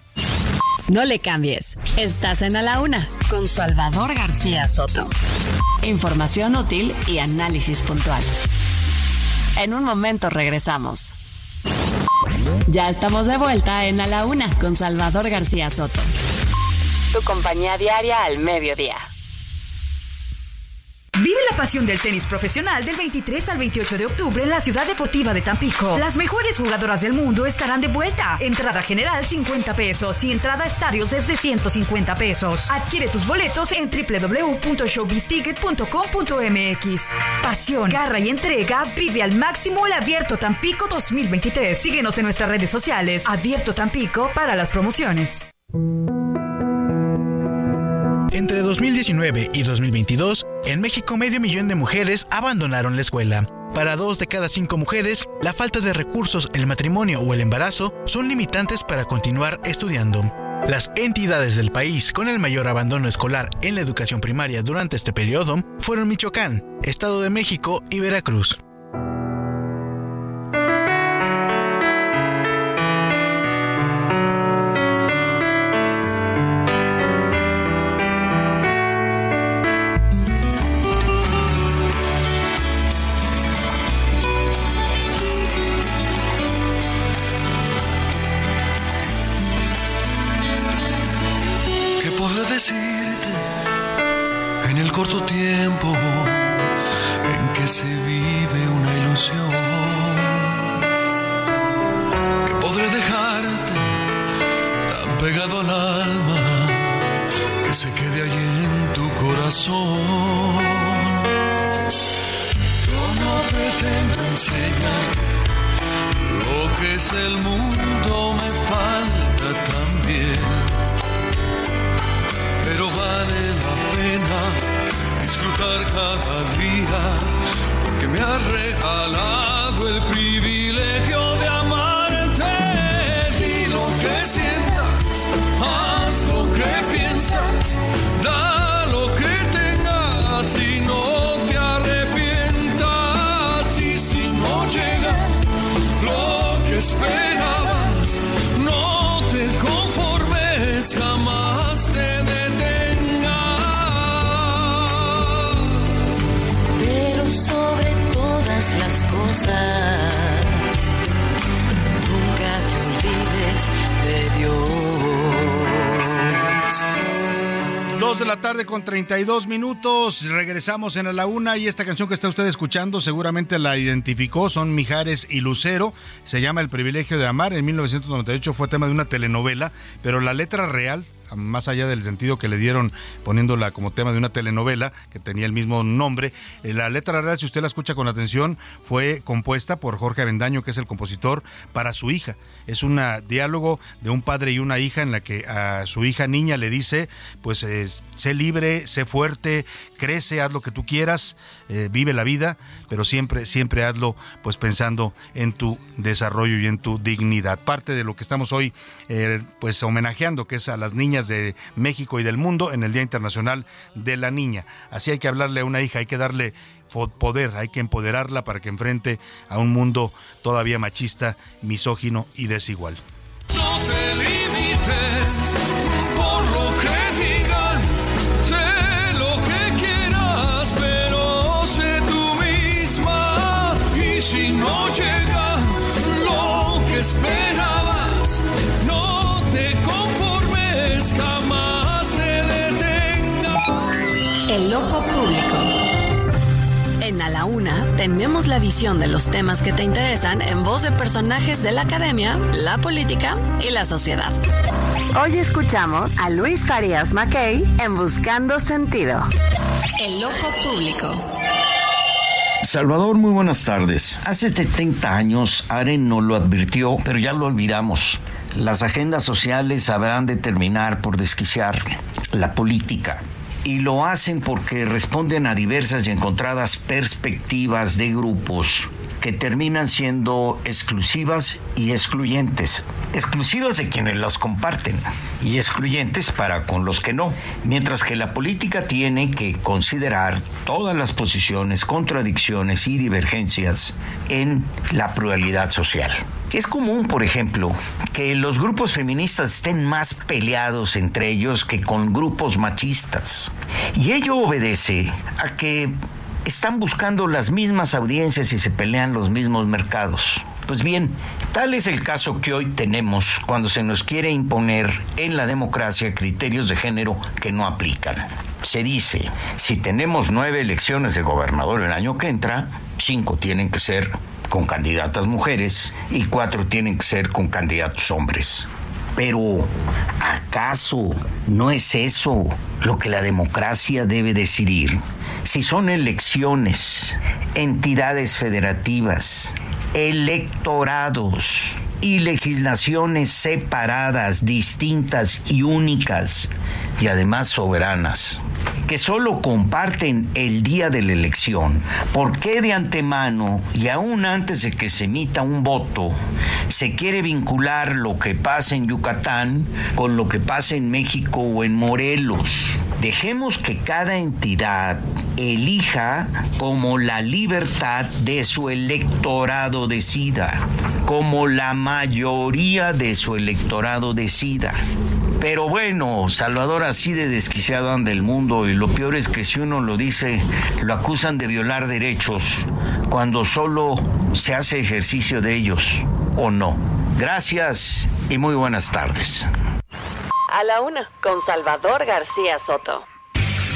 No le cambies. Estás en A la Una con Salvador García Soto. Información útil y análisis puntual. En un momento regresamos. Ya estamos de vuelta en A la Una con Salvador García Soto. Tu compañía diaria al mediodía. Vive la pasión del tenis profesional del 23 al 28 de octubre en la Ciudad Deportiva de Tampico. Las mejores jugadoras del mundo estarán de vuelta. Entrada general 50 pesos y entrada a estadios desde 150 pesos. Adquiere tus boletos en www.showbizticket.com.mx. Pasión, garra y entrega vive al máximo el Abierto Tampico 2023. Síguenos en nuestras redes sociales. Abierto Tampico para las promociones. Entre 2019 y 2022, en México medio millón de mujeres abandonaron la escuela. Para dos de cada cinco mujeres, la falta de recursos, el matrimonio o el embarazo son limitantes para continuar estudiando. Las entidades del país con el mayor abandono escolar en la educación primaria durante este periodo fueron Michoacán, Estado de México y Veracruz. 32 minutos. Regresamos en la una y esta canción que está usted escuchando seguramente la identificó. Son Mijares y Lucero. Se llama El privilegio de amar. En 1998 fue tema de una telenovela, pero la letra real más allá del sentido que le dieron poniéndola como tema de una telenovela que tenía el mismo nombre, eh, la letra real, si usted la escucha con atención, fue compuesta por Jorge Avendaño, que es el compositor, para su hija. Es un diálogo de un padre y una hija en la que a su hija niña le dice, pues eh, sé libre, sé fuerte, crece, haz lo que tú quieras, eh, vive la vida, pero siempre, siempre hazlo pues pensando en tu desarrollo y en tu dignidad. Parte de lo que estamos hoy pues homenajeando, que es a las niñas de México y del mundo en el Día Internacional de la Niña. Así hay que hablarle a una hija, hay que darle poder, hay que empoderarla para que enfrente a un mundo todavía machista, misógino y desigual. No te A la Una tenemos la visión de los temas que te interesan en voz de personajes de la academia, la política y la sociedad. Hoy escuchamos a Luis Farias Mackay en Buscando Sentido. El ojo público. Salvador, muy buenas tardes. Hace 70 años, Aren nos lo advirtió, pero ya lo olvidamos. Las agendas sociales habrán de terminar por desquiciar la política. Y lo hacen porque responden a diversas y encontradas perspectivas de grupos que terminan siendo exclusivas y excluyentes. Exclusivas de quienes las comparten y excluyentes para con los que no. Mientras que la política tiene que considerar todas las posiciones, contradicciones y divergencias en la pluralidad social. Es común, por ejemplo, que los grupos feministas estén más peleados entre ellos que con grupos machistas. Y ello obedece a que están buscando las mismas audiencias y se pelean los mismos mercados. Pues bien, tal es el caso que hoy tenemos cuando se nos quiere imponer en la democracia criterios de género que no aplican. Se dice, si tenemos nueve elecciones de gobernador el año que entra, cinco tienen que ser con candidatas mujeres y cuatro tienen que ser con candidatos hombres. Pero, ¿acaso no es eso lo que la democracia debe decidir? Si son elecciones, entidades federativas, electorados y legislaciones separadas, distintas y únicas, y además soberanas, que solo comparten el día de la elección, ¿por qué de antemano y aún antes de que se emita un voto se quiere vincular lo que pasa en Yucatán con lo que pasa en México o en Morelos? Dejemos que cada entidad elija como la libertad de su electorado decida, como la mayoría de su electorado decida. Pero bueno, Salvador así de desquiciado anda el mundo y lo peor es que si uno lo dice, lo acusan de violar derechos cuando solo se hace ejercicio de ellos o no. Gracias y muy buenas tardes. A la una, con Salvador García Soto.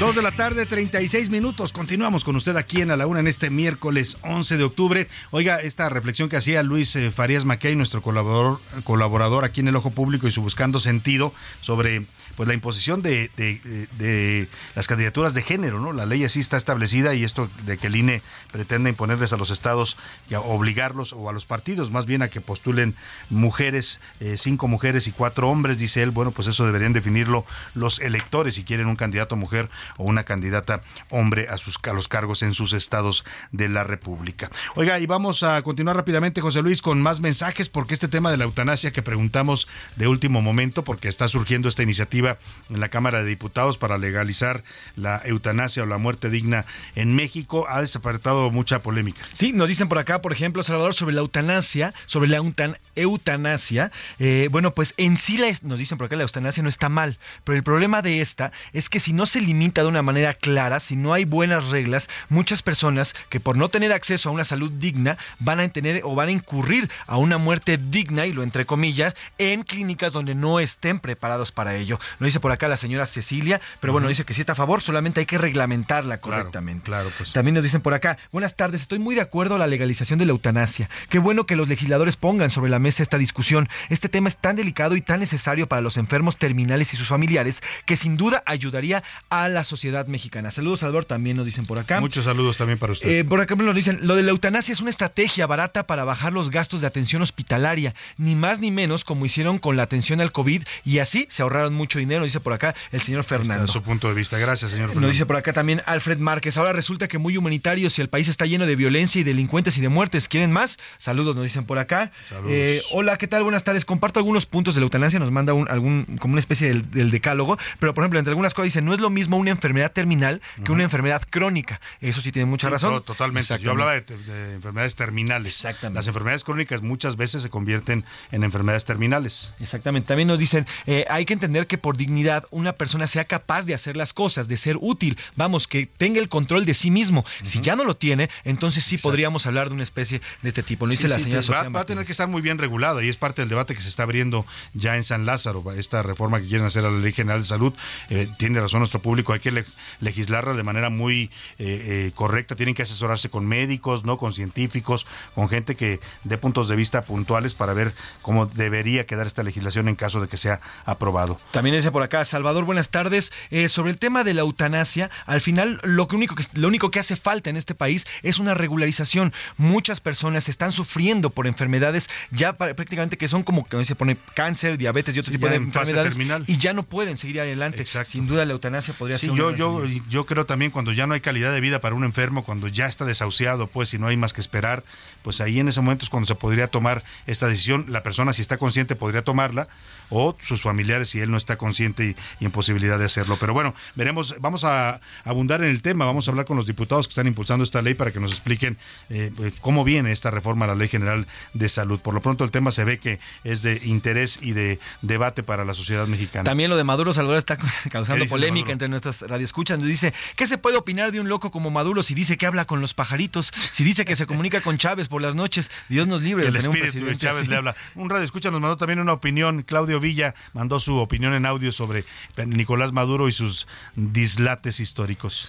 Dos de la tarde, 36 minutos. Continuamos con usted aquí en la Una en este miércoles 11 de octubre. Oiga, esta reflexión que hacía Luis eh, Farías Mackay, nuestro colaborador, colaborador aquí en el Ojo Público y su Buscando Sentido, sobre pues la imposición de, de- las candidaturas de género, ¿no? La ley así está establecida y esto de que el INE pretende imponerles a los estados, y obligarlos o a los partidos más bien a que postulen mujeres, eh, cinco mujeres y cuatro hombres, dice él, bueno, pues eso deberían definirlo los electores si quieren un candidato mujer o una candidata hombre a, sus, a los cargos en sus estados de la República. Oiga, y vamos a continuar rápidamente, José Luis, con más mensajes, porque este tema de la eutanasia que preguntamos de último momento, porque está surgiendo esta iniciativa en la Cámara de Diputados para legalizar la eutanasia o la muerte digna en México, ha despertado mucha polémica. Sí, nos dicen por acá, por ejemplo, Salvador, sobre la eutanasia, sobre la eutan- eutanasia. Eh, bueno, pues en sí la nos dicen por acá la eutanasia no está mal, pero el problema de esta es que si no se limita de una manera clara, si no hay buenas reglas, muchas personas que por no tener acceso a una salud digna van a tener o van a incurrir a una muerte digna, y lo entre comillas, en clínicas donde no estén preparados para ello. Lo dice por acá la señora Cecilia, pero bueno, dice que sí está a favor, solamente hay que reglamentarla correctamente. Claro, pues. También nos dicen por acá, buenas tardes, estoy muy de acuerdo a la legalización de la eutanasia. Qué bueno que los legisladores pongan sobre la mesa esta discusión. Este tema es tan delicado y tan necesario para los enfermos terminales y sus familiares que sin duda ayudaría a la sociedad mexicana. Saludos, Salvador, también nos dicen por acá. Muchos saludos también para usted. Eh, por acá nos dicen, lo de la eutanasia es una estrategia barata para bajar los gastos de atención hospitalaria, ni más ni menos como hicieron con la atención al COVID y así se ahorraron mucho dinero, dice por acá el señor Fernando. su punto de vista. Gracias, señor Fernando. Nos dice por acá también Alfred Márquez. Ahora resulta que muy humanitario si el país está lleno de violencia y delincuentes y de muertes. ¿Quieren más? Saludos, nos dicen por acá. Eh, hola, ¿qué tal? Buenas tardes. Comparto algunos puntos de la eutanasia. Nos manda un, algún, como una especie del, del decálogo. Pero, por ejemplo, entre algunas cosas dice, no es lo mismo una enfermedad terminal que una enfermedad crónica. Eso sí tiene mucha Sí, razón. to- totalmente. Yo hablaba de, de enfermedades terminales. Exactamente. Las enfermedades crónicas muchas veces se convierten en enfermedades terminales. Exactamente. También nos dicen, eh, hay que entender que por dignidad una persona sea capaz de hacer las cosas, de ser útil, vamos, que tenga el control de sí mismo. Si ya no lo tiene, entonces sí podríamos hablar de una especie de este tipo. Lo dice Sí, la sí, señora Sofía va, va a tener que estar muy bien regulada y es parte del debate que se está abriendo ya en San Lázaro. Esta reforma que quieren hacer a la Ley General de Salud, eh, tiene razón nuestro público, hay que le- legislarla de manera muy eh, eh, correcta. Tienen que asesorarse con médicos, no con científicos, con gente que dé puntos de vista puntuales para ver cómo debería quedar esta legislación en caso de que sea aprobado. También por acá, Salvador, buenas tardes. Eh, sobre el tema de la eutanasia, al final lo, que único que, lo único que hace falta en este país es una regularización. Muchas personas están sufriendo por enfermedades ya prácticamente que son como que se pone cáncer, diabetes y otro Sí, tipo de en enfermedades terminal. y ya no pueden seguir adelante. Sin duda la eutanasia podría Sí, ser yo, una yo, yo creo también cuando ya no hay calidad de vida para un enfermo, cuando ya está desahuciado, pues y no hay más que esperar, pues ahí en ese momento es cuando se podría tomar esta decisión. La persona, si está consciente, podría tomarla, o sus familiares, si él no está consciente y, y en posibilidad de hacerlo. Pero bueno, veremos, vamos a abundar en el tema, vamos a hablar con los diputados que están impulsando esta ley para que nos expliquen eh, eh, cómo viene esta reforma a la Ley General de Salud. Por lo pronto el tema se ve que es de interés y de debate para la sociedad mexicana. También lo de Maduro Salvador está causando polémica Maduro? entre nuestras radioescuchas. Nos dice, ¿qué se puede opinar de un loco como Maduro si dice que habla con los pajaritos? Si dice que se comunica con Chávez por las noches. Dios nos libre El de tener un espíritu de Chávez así. le habla. Un radio escucha nos mandó también una opinión. Claudio Villa mandó su opinión en audio sobre Nicolás Maduro y sus dislates históricos.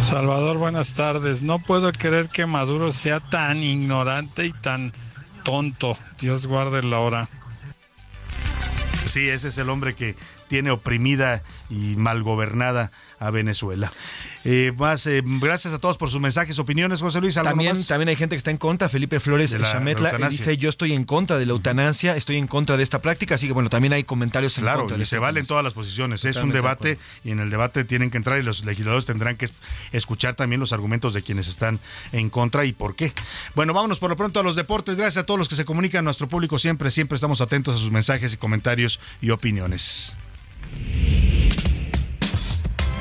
Salvador, buenas tardes. No puedo creer que Maduro sea tan ignorante y tan tonto. Dios guarde la hora. Sí, ese es el hombre que tiene oprimida y mal gobernada a Venezuela. Eh, más, eh, gracias a todos por sus mensajes, opiniones, José Luis. ¿algo También, más? también hay gente que está en contra. Felipe Flores De la- Chametla dice: Yo estoy en contra de la eutanasia, estoy en contra de esta práctica. Así que, bueno, también hay comentarios en Claro, contra. de y se valen todas las posiciones. es un debate y en el debate tienen que entrar y los legisladores tendrán que es- escuchar también los argumentos de quienes están en contra y por qué. Bueno, vámonos por lo pronto a los deportes. Gracias a todos los que se comunican nuestro público siempre, siempre estamos atentos a sus mensajes y comentarios y opiniones.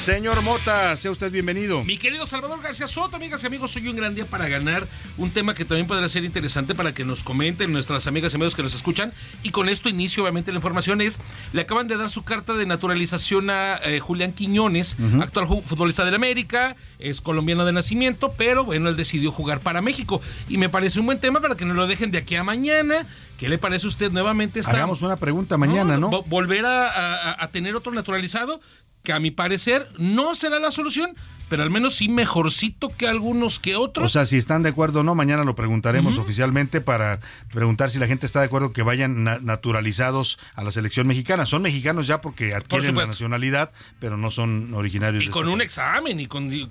Señor Mota, sea usted bienvenido. Mi querido Salvador García Soto, amigas y amigos, soy un gran día para ganar un tema que también podrá ser interesante para que nos comenten nuestras amigas y amigos que nos escuchan. Y con esto inicio, obviamente, la información es, le acaban de dar su carta de naturalización a eh, Julián Quiñones, actual futbolista del América, es colombiano de nacimiento, pero bueno, él decidió jugar para México. Y me parece un buen tema para que nos lo dejen de aquí a mañana. ¿Qué le parece a usted nuevamente? Está, Hagamos una pregunta mañana, ¿no? vo- Volver a, a- a tener otro naturalizado, que a mi parecer no será la solución, pero al menos sí mejorcito que algunos que otros. O sea, si están de acuerdo o no, mañana lo preguntaremos oficialmente para preguntar si la gente está de acuerdo que vayan na- naturalizados a la selección mexicana. Son mexicanos ya porque adquieren la nacionalidad, pero no son originarios y de con este un país. examen y con, y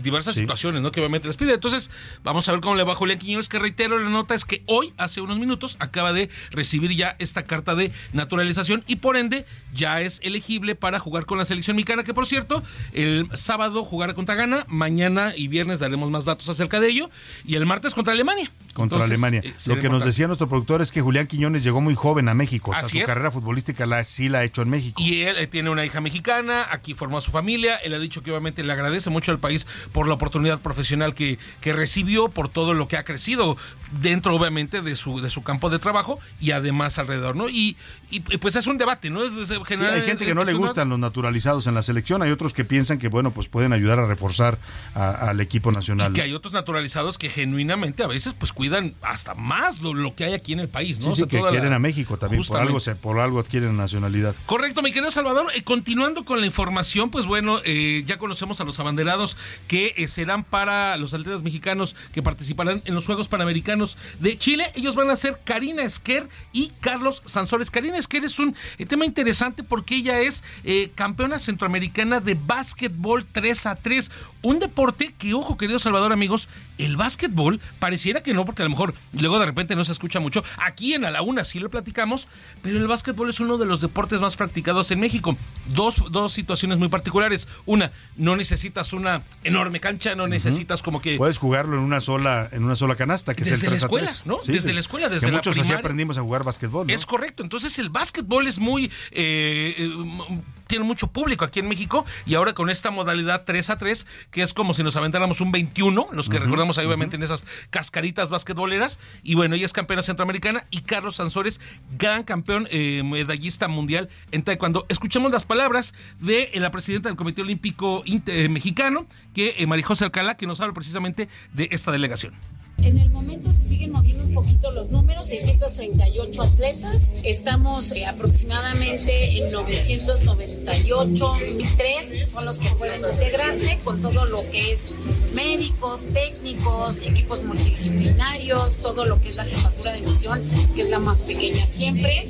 diversas Sí. situaciones, ¿no? Que obviamente les pide. Entonces, vamos a ver cómo le va Julián Quiñones, que reitero, la nota es que hoy, hace unos minutos, acaba de recibir ya esta carta de naturalización y por ende ya es elegible para jugar con la selección mexicana, que por cierto, el sábado jugará contra Ghana, mañana y viernes daremos más datos acerca de ello, y el martes contra Alemania. Contra Entonces, Alemania. eh, Lo que nos decía nuestro productor es que Julián Quiñones llegó muy joven a México. O sea, Así su es. carrera futbolística la, sí la ha hecho en México. Y él eh, tiene una hija mexicana, aquí formó a su familia, él ha dicho que obviamente le agradece mucho al país por la oportunidad profesional que, que recibió, por todo lo que ha crecido dentro obviamente de su, de su campo de trabajo y además alrededor, ¿no? Y, y, pues es un debate, ¿no? Es, es- Sí, general- hay gente que no le gustan los naturalizados en la selección, hay otros que piensan que bueno, pues pueden ayudar a reforzar al equipo nacional. Y que hay otros naturalizados que genuinamente a veces pues cuidan hasta más lo, lo que hay aquí en el país, ¿no? Sí, O sí, sea, que la- quieren a México también, por algo, se, por algo adquieren nacionalidad. Correcto, mi querido Salvador. Eh, continuando con la información, pues bueno, eh, ya conocemos a los abanderados que eh, serán para los atletas mexicanos que participarán en los Juegos Panamericanos de Chile. Ellos van a ser Karina Esquer y Carlos Sansores. Karina Esquer es un eh, tema interesante porque ella es eh, campeona centroamericana de básquetbol 3 a 3. Un deporte que, ojo, querido Salvador, amigos, el básquetbol pareciera que no, porque a lo mejor luego de repente no se escucha mucho. Aquí en A la Una sí lo platicamos, pero el básquetbol es uno de los deportes más practicados en México. Dos, dos situaciones muy particulares. Una, no necesitas una enorme cancha, no necesitas como que... Puedes jugarlo en una sola en una sola canasta, que es el la 3 a escuela, 3. ¿no? Desde la escuela, desde que la muchos así aprendimos a jugar básquetbol, ¿no? Es correcto. Entonces el básquetbol es muy... eh, eh, tiene mucho público aquí en México y ahora con esta modalidad 3 a 3, que es como si nos aventáramos un 21, los que recordamos ahí obviamente en esas cascaritas basquetboleras. Y bueno, ella es campeona centroamericana y Carlos Sansores, gran campeón eh, medallista mundial en taekwondo. Escuchemos las palabras de eh, la presidenta del Comité Olímpico eh, Mexicano, que eh, María José Alcalá, que nos habla precisamente de esta delegación. En el momento se siguen un poquito los números, 638 atletas, estamos eh, aproximadamente en 998, 1003 son los que pueden integrarse con todo lo que es médicos, técnicos, equipos multidisciplinarios, todo lo que es la jefatura de misión, que es la más pequeña siempre.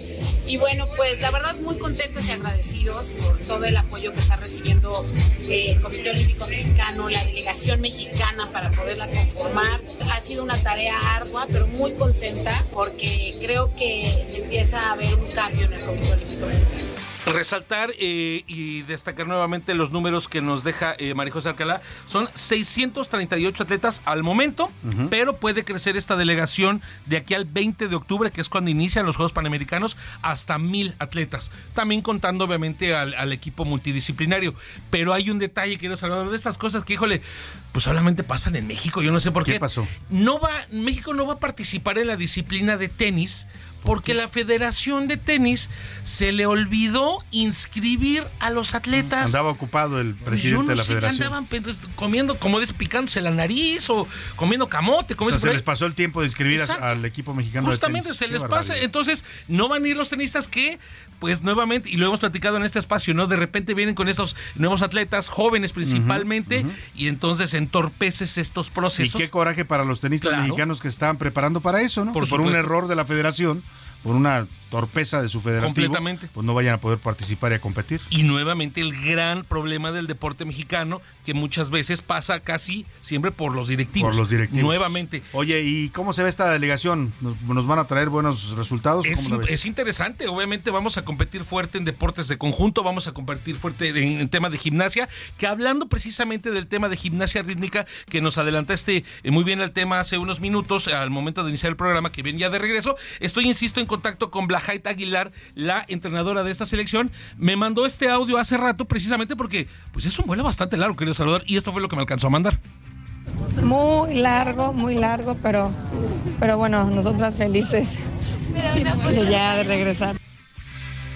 Y bueno, pues la verdad muy contentos y agradecidos por todo el apoyo que está recibiendo eh, el Comité Olímpico Mexicano, la delegación mexicana para poderla conformar. Ha sido una tarea ardua, pero muy contenta porque creo que se empieza a ver un cambio en el Comité Olímpico Mexicano. Resaltar eh, y destacar nuevamente los números que nos deja eh, María José Alcalá. Son 638 atletas al momento, pero puede crecer esta delegación de aquí al 20 de octubre, que es cuando inician los Juegos Panamericanos, hasta mil atletas. También contando obviamente al, al equipo multidisciplinario. Pero hay un detalle, quiero Salvador, de estas cosas que, híjole, pues solamente pasan en México. Yo no sé por qué. ¿Qué pasó? No va, México no va a participar en la disciplina de tenis. Porque la Federación de Tenis se le olvidó inscribir a los atletas. Andaba ocupado el presidente yo no de la sé, federación. andaban pues, comiendo, como dice, picándose la nariz o comiendo camote. O Como sea, dice se les pasó el tiempo de inscribir Exacto. al equipo mexicano Justamente de tenis. se Qué les pasa. Entonces, no van a ir los tenistas que, pues nuevamente, y lo hemos platicado en este espacio, ¿no? De repente vienen con estos nuevos atletas, jóvenes principalmente, y entonces entorpeces estos Y procesos. qué coraje para los tenistas Claro. mexicanos que estaban preparando para eso, ¿no? Por un error de la federación, por una torpeza de su federativo, Completamente. pues no vayan a poder participar y a competir. Y nuevamente el gran problema del deporte mexicano, que muchas veces pasa casi siempre por los directivos. Por los directivos. Nuevamente. Oye, ¿y cómo se ve esta delegación? ¿Nos, nos van a traer buenos resultados? Es, interesante, obviamente vamos a competir fuerte en deportes de conjunto, vamos a competir fuerte en, en tema de gimnasia, que hablando precisamente del tema de gimnasia rítmica, que nos adelantaste eh, muy bien al tema hace unos minutos, al momento de iniciar el programa, que viene ya de regreso, estoy, insisto, en contacto con Blajait Aguilar, la entrenadora de esta selección, me mandó este audio hace rato precisamente porque pues es un vuelo bastante largo, querido Salvador, y esto fue lo que me alcanzó a mandar. Muy largo, muy largo, pero, pero bueno, nosotras felices de ya de regresar.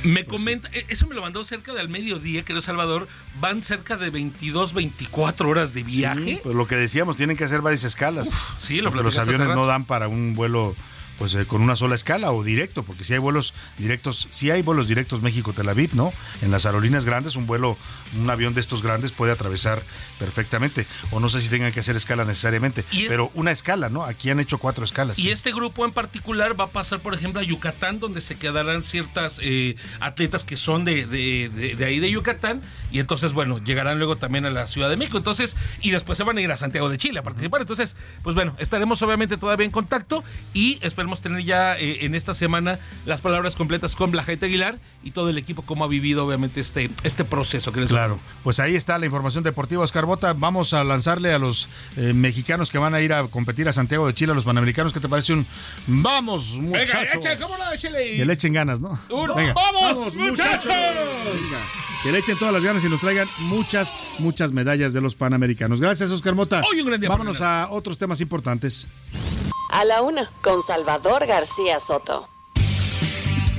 Me comenta, e- eso me lo mandó cerca del mediodía, querido Salvador. Van cerca de 22, 24 horas de viaje. Sí, pues lo que decíamos, tienen que hacer varias escalas. sí, lo porque los aviones no dan para un vuelo pues eh, con una sola escala o directo, porque si hay vuelos directos, si hay vuelos directos México-Tel Aviv, ¿no? En las aerolíneas grandes, un vuelo, un avión de estos grandes puede atravesar perfectamente, o no sé si tengan que hacer escala necesariamente, Y es- pero una escala, ¿no? Aquí han hecho cuatro escalas. Y este grupo en particular va a pasar, por ejemplo, a Yucatán, donde se quedarán ciertas eh, atletas que son de, de- de- de ahí de Yucatán. Y entonces, bueno, llegarán luego también a la Ciudad de México. Entonces, y después se van a ir a Santiago de Chile a participar. Entonces, pues bueno, estaremos obviamente todavía en contacto y esperemos esperemos tener ya eh, en esta semana las palabras completas con Blajaite Aguilar y todo el equipo cómo ha vivido obviamente este, este proceso. Que claro, pues ahí está la información deportiva, Oscar Bota. Vamos a lanzarle a los eh, mexicanos que van a ir a competir a Santiago de Chile, a los panamericanos, ¿qué te parece un vamos, muchachos? Venga, ¿cómo no? Échale. Que le echen ganas, ¿no? Venga, ¡Vamos, muchachos! que le echen todas las ganas y nos traigan muchas, muchas medallas de los panamericanos. Gracias, Oscar Mota. Hoy un gran día Vámonos a otros temas importantes. A la una, con Salvador García Soto.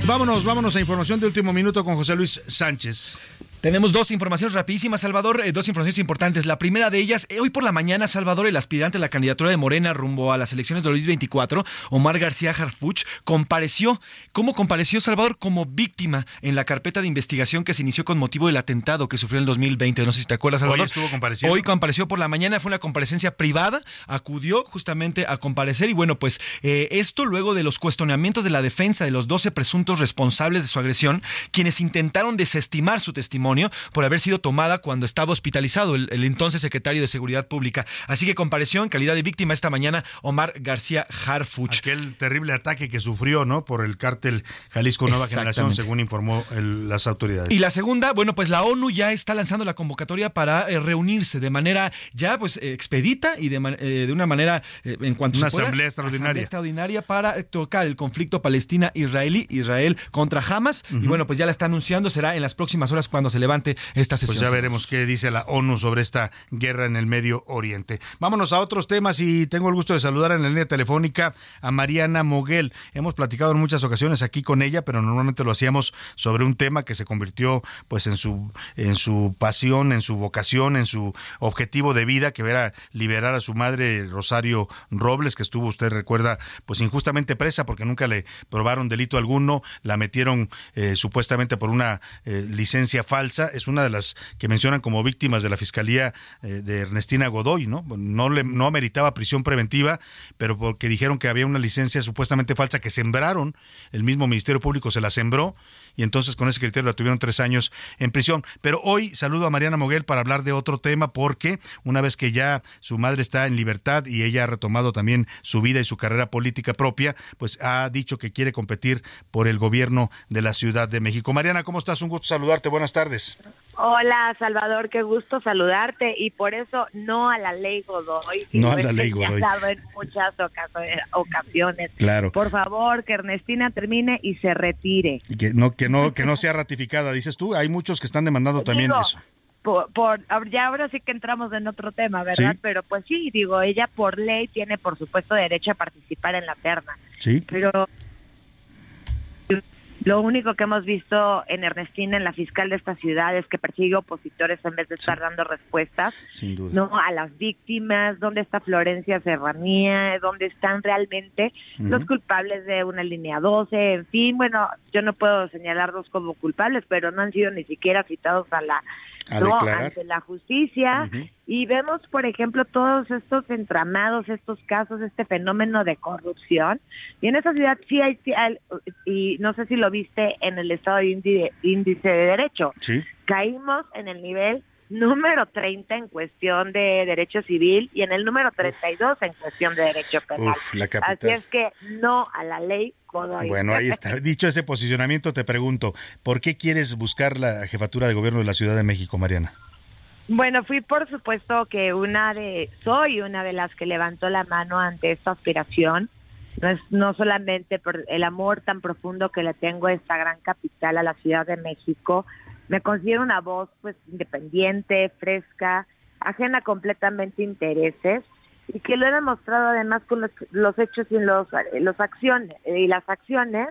Vámonos, vámonos a información de último minuto con José Luis Sánchez. Tenemos dos informaciones rapidísimas, Salvador, eh, dos informaciones importantes. La primera de ellas, eh, hoy por la mañana, Salvador, el aspirante a la candidatura de Morena rumbo a las elecciones de 2024, Omar García Harfuch, compareció. ¿Cómo compareció Salvador? Como víctima en la carpeta de investigación que se inició con motivo del atentado que sufrió en el 2020. No sé si te acuerdas, Salvador. Hoy estuvo compareciendo. Hoy compareció por la mañana, fue una comparecencia privada, acudió justamente a comparecer y bueno, pues eh, esto luego de los cuestionamientos de la defensa de los 12 presuntos responsables de su agresión, quienes intentaron desestimar su testimonio por haber sido tomada cuando estaba hospitalizado el, el, entonces secretario de Seguridad Pública. Así que compareció en calidad de víctima esta mañana Omar García Harfuch. Aquel terrible ataque que sufrió, ¿no? Por el cártel Jalisco Nueva Generación, según informó el, las autoridades. Y la segunda, bueno, pues la ONU ya está lanzando la convocatoria para eh, reunirse de manera ya pues eh, expedita y de, eh, de una manera eh, en cuanto una se pueda, asamblea extraordinaria. Asamblea extraordinaria para tocar el conflicto Palestina-Israelí, Israel contra Hamas. Uh -huh. Y bueno, pues ya la está anunciando, será en las próximas horas cuando se levante esta sesión. Pues ya veremos qué dice la ONU sobre esta guerra en el Medio Oriente. Vámonos a otros temas y tengo el gusto de saludar en la línea telefónica a Mariana Moguel. Hemos platicado en muchas ocasiones aquí con ella, pero normalmente lo hacíamos sobre un tema que se convirtió pues en su en su pasión, en su vocación, en su objetivo de vida, que era liberar a su madre Rosario Robles, que estuvo, usted recuerda, pues injustamente presa porque nunca le probaron delito alguno, la metieron eh, supuestamente por una eh, licencia falsa. Es una de las que mencionan como víctimas de la Fiscalía eh, de Ernestina Godoy, ¿no? No, le, no meritaba prisión preventiva, pero porque dijeron que había una licencia supuestamente falsa que sembraron, el mismo Ministerio Público se la sembró y entonces con ese criterio la tuvieron tres años en prisión. Pero hoy saludo a Mariana Moguel para hablar de otro tema porque una vez que ya su madre está en libertad y ella ha retomado también su vida y su carrera política propia, pues ha dicho que quiere competir por el gobierno de la Ciudad de México. Mariana, ¿cómo estás? Un gusto saludarte. Buenas tardes. Hola, Salvador, qué gusto saludarte y por eso no a la ley Godoy. No a la ley Godoy. en muchas ocasiones. Claro. Por favor, que Ernestina termine y se retire. Y que no que no que no sea ratificada, dices tú. Hay muchos que están demandando Digo, también eso. Por, por, ya ahora sí que entramos en otro tema, ¿verdad? Sí. Pero pues sí, digo, ella por ley tiene por supuesto derecho a participar en la terna. Sí. Pero lo único que hemos visto en Ernestina, en la fiscal de esta ciudad, es que persigue opositores en vez de estar dando respuestas Sin duda. no a las víctimas, dónde está Florencia Serranía, dónde están realmente los culpables de una línea 12, en fin, bueno, yo no puedo señalarlos como culpables, pero no han sido ni siquiera citados a la A no, declarar. ante la justicia y vemos, por ejemplo, todos estos entramados, estos casos, este fenómeno de corrupción. Y en esa ciudad sí hay, y no sé si lo viste en el estado de índice, índice de derecho, Sí. caímos en el nivel número 30 en cuestión de derecho civil y en el número 32 en cuestión de derecho penal. Uf, la. Así es que no a la ley Godoy. Bueno, ahí está. Dicho ese posicionamiento, te pregunto, ¿por qué quieres buscar la jefatura de gobierno de la Ciudad de México, Mariana? Bueno, fui por supuesto que una de, soy una de las que levantó la mano ante esta aspiración. No es no solamente por el amor tan profundo que le tengo a esta gran capital, a la Ciudad de México. Me considero una voz pues independiente, fresca, ajena completamente a intereses y que lo he demostrado además con los, los hechos y los, los acciones y las acciones.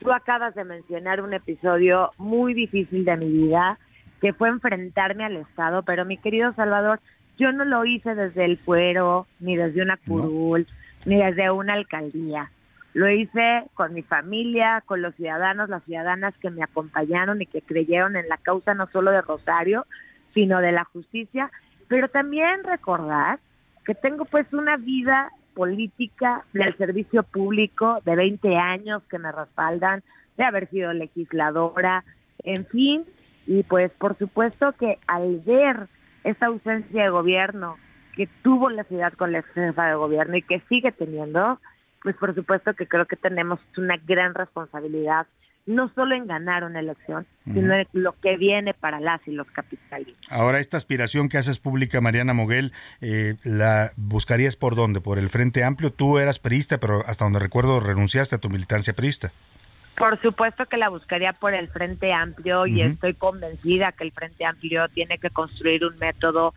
Tú acabas de mencionar un episodio muy difícil de mi vida que fue enfrentarme al Estado, pero mi querido Salvador, yo no lo hice desde el fuero, ni desde una curul, ni desde una alcaldía. Lo hice con mi familia, con los ciudadanos, las ciudadanas que me acompañaron y que creyeron en la causa no solo de Rosario, sino de la justicia, pero también recordar que tengo pues una vida política del servicio público de 20 años que me respaldan, de haber sido legisladora, en fin, y pues por supuesto que al ver esa ausencia de gobierno que tuvo la ciudad con la jefa de gobierno y que sigue teniendo, pues por supuesto que creo que tenemos una gran responsabilidad no solo en ganar una elección, sino en lo que viene para las y los capitalistas. Ahora, esta aspiración que haces pública, Mariana Moguel, eh, ¿la buscarías por dónde? ¿Por el Frente Amplio? Tú eras perista, pero hasta donde recuerdo renunciaste a tu militancia perista. Por supuesto que la buscaría por el Frente Amplio y estoy convencida que el Frente Amplio tiene que construir un método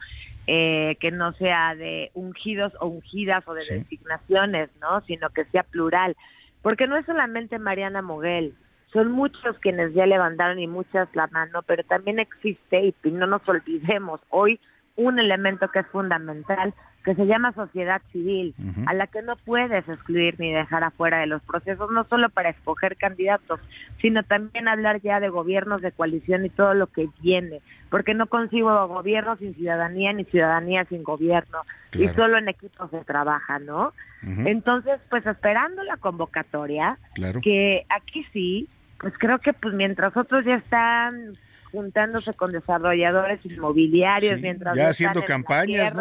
eh, que no sea de ungidos o ungidas o de designaciones, ¿no? Sino que sea plural. Porque no es solamente Mariana Moguel, son muchos quienes ya levantaron y muchas la mano, pero también existe, y no nos olvidemos, hoy un elemento que es fundamental, que se llama sociedad civil, a la que no puedes excluir ni dejar afuera de los procesos, no solo para escoger candidatos, sino también hablar ya de gobiernos de coalición y todo lo que viene, porque no consigo gobierno sin ciudadanía ni ciudadanía sin gobierno, y solo en equipos se trabaja, ¿no? Entonces, pues esperando la convocatoria, que aquí sí, pues creo que pues mientras otros ya están juntándose con desarrolladores inmobiliarios mientras ya haciendo campañas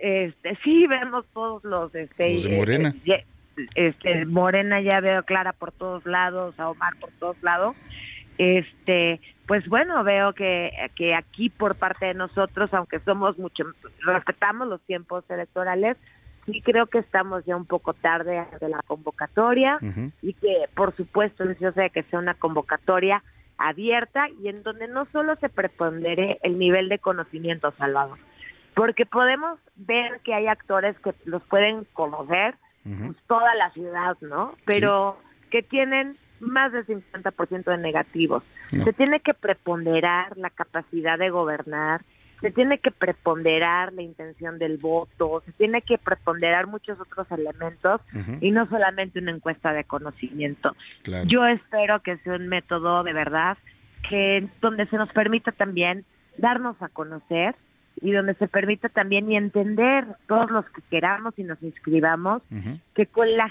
este sí vemos todos los este, de Morena. eh, este Morena ya veo Clara por todos lados a Omar por todos lados. Este pues bueno veo que, que aquí por parte de nosotros aunque somos mucho respetamos los tiempos electorales sí creo que estamos ya un poco tarde de la convocatoria y que por supuesto deseo que sea una convocatoria abierta y en donde no solo se prepondere el nivel de conocimiento, Salvador, porque podemos ver que hay actores que los pueden conocer pues, toda la ciudad, ¿no? Pero que tienen más del 50% de negativos. Se tiene que preponderar la capacidad de gobernar, se tiene que preponderar la intención del voto, se tiene que preponderar muchos otros elementos y no solamente una encuesta de conocimiento. Yo espero que sea un método de verdad que donde se nos permita también darnos a conocer y donde se permita también y entender todos los que queramos y nos inscribamos que con la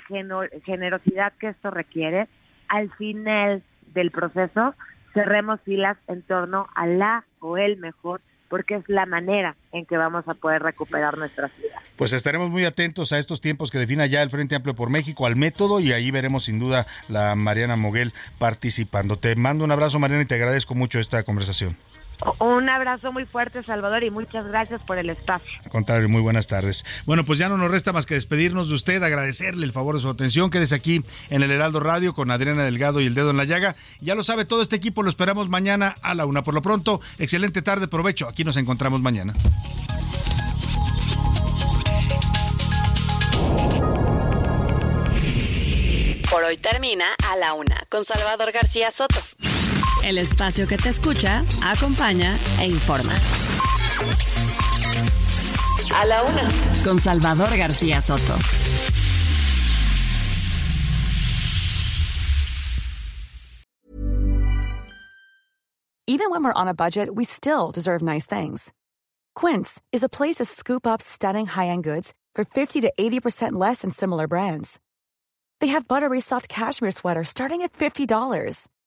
generosidad que esto requiere, al final del proceso cerremos filas en torno a la o el mejor porque es la manera en que vamos a poder recuperar nuestra ciudad. Pues estaremos muy atentos a estos tiempos que defina ya el Frente Amplio por México, al método, y ahí veremos sin duda la Mariana Moguel participando. Te mando un abrazo, Mariana, y te agradezco mucho esta conversación. Un abrazo muy fuerte, Salvador, y muchas gracias por el espacio. Al contrario, muy buenas tardes. Bueno, pues ya no nos resta más que despedirnos de usted, agradecerle el favor de su atención. Quédese aquí en el Heraldo Radio con Adriana Delgado y el dedo en la llaga. Ya lo sabe todo este equipo, lo esperamos mañana a la una. Por lo pronto, excelente tarde, provecho. Aquí nos encontramos mañana. Por hoy termina a la una con Salvador García Soto el espacio que te escucha, acompaña e informa. A la una. Con Salvador García Soto. Even when we're on a budget, we still deserve nice things. Quince is a place to scoop up stunning high end goods for 50 to 80% less than similar brands. They have buttery soft cashmere sweaters starting at $50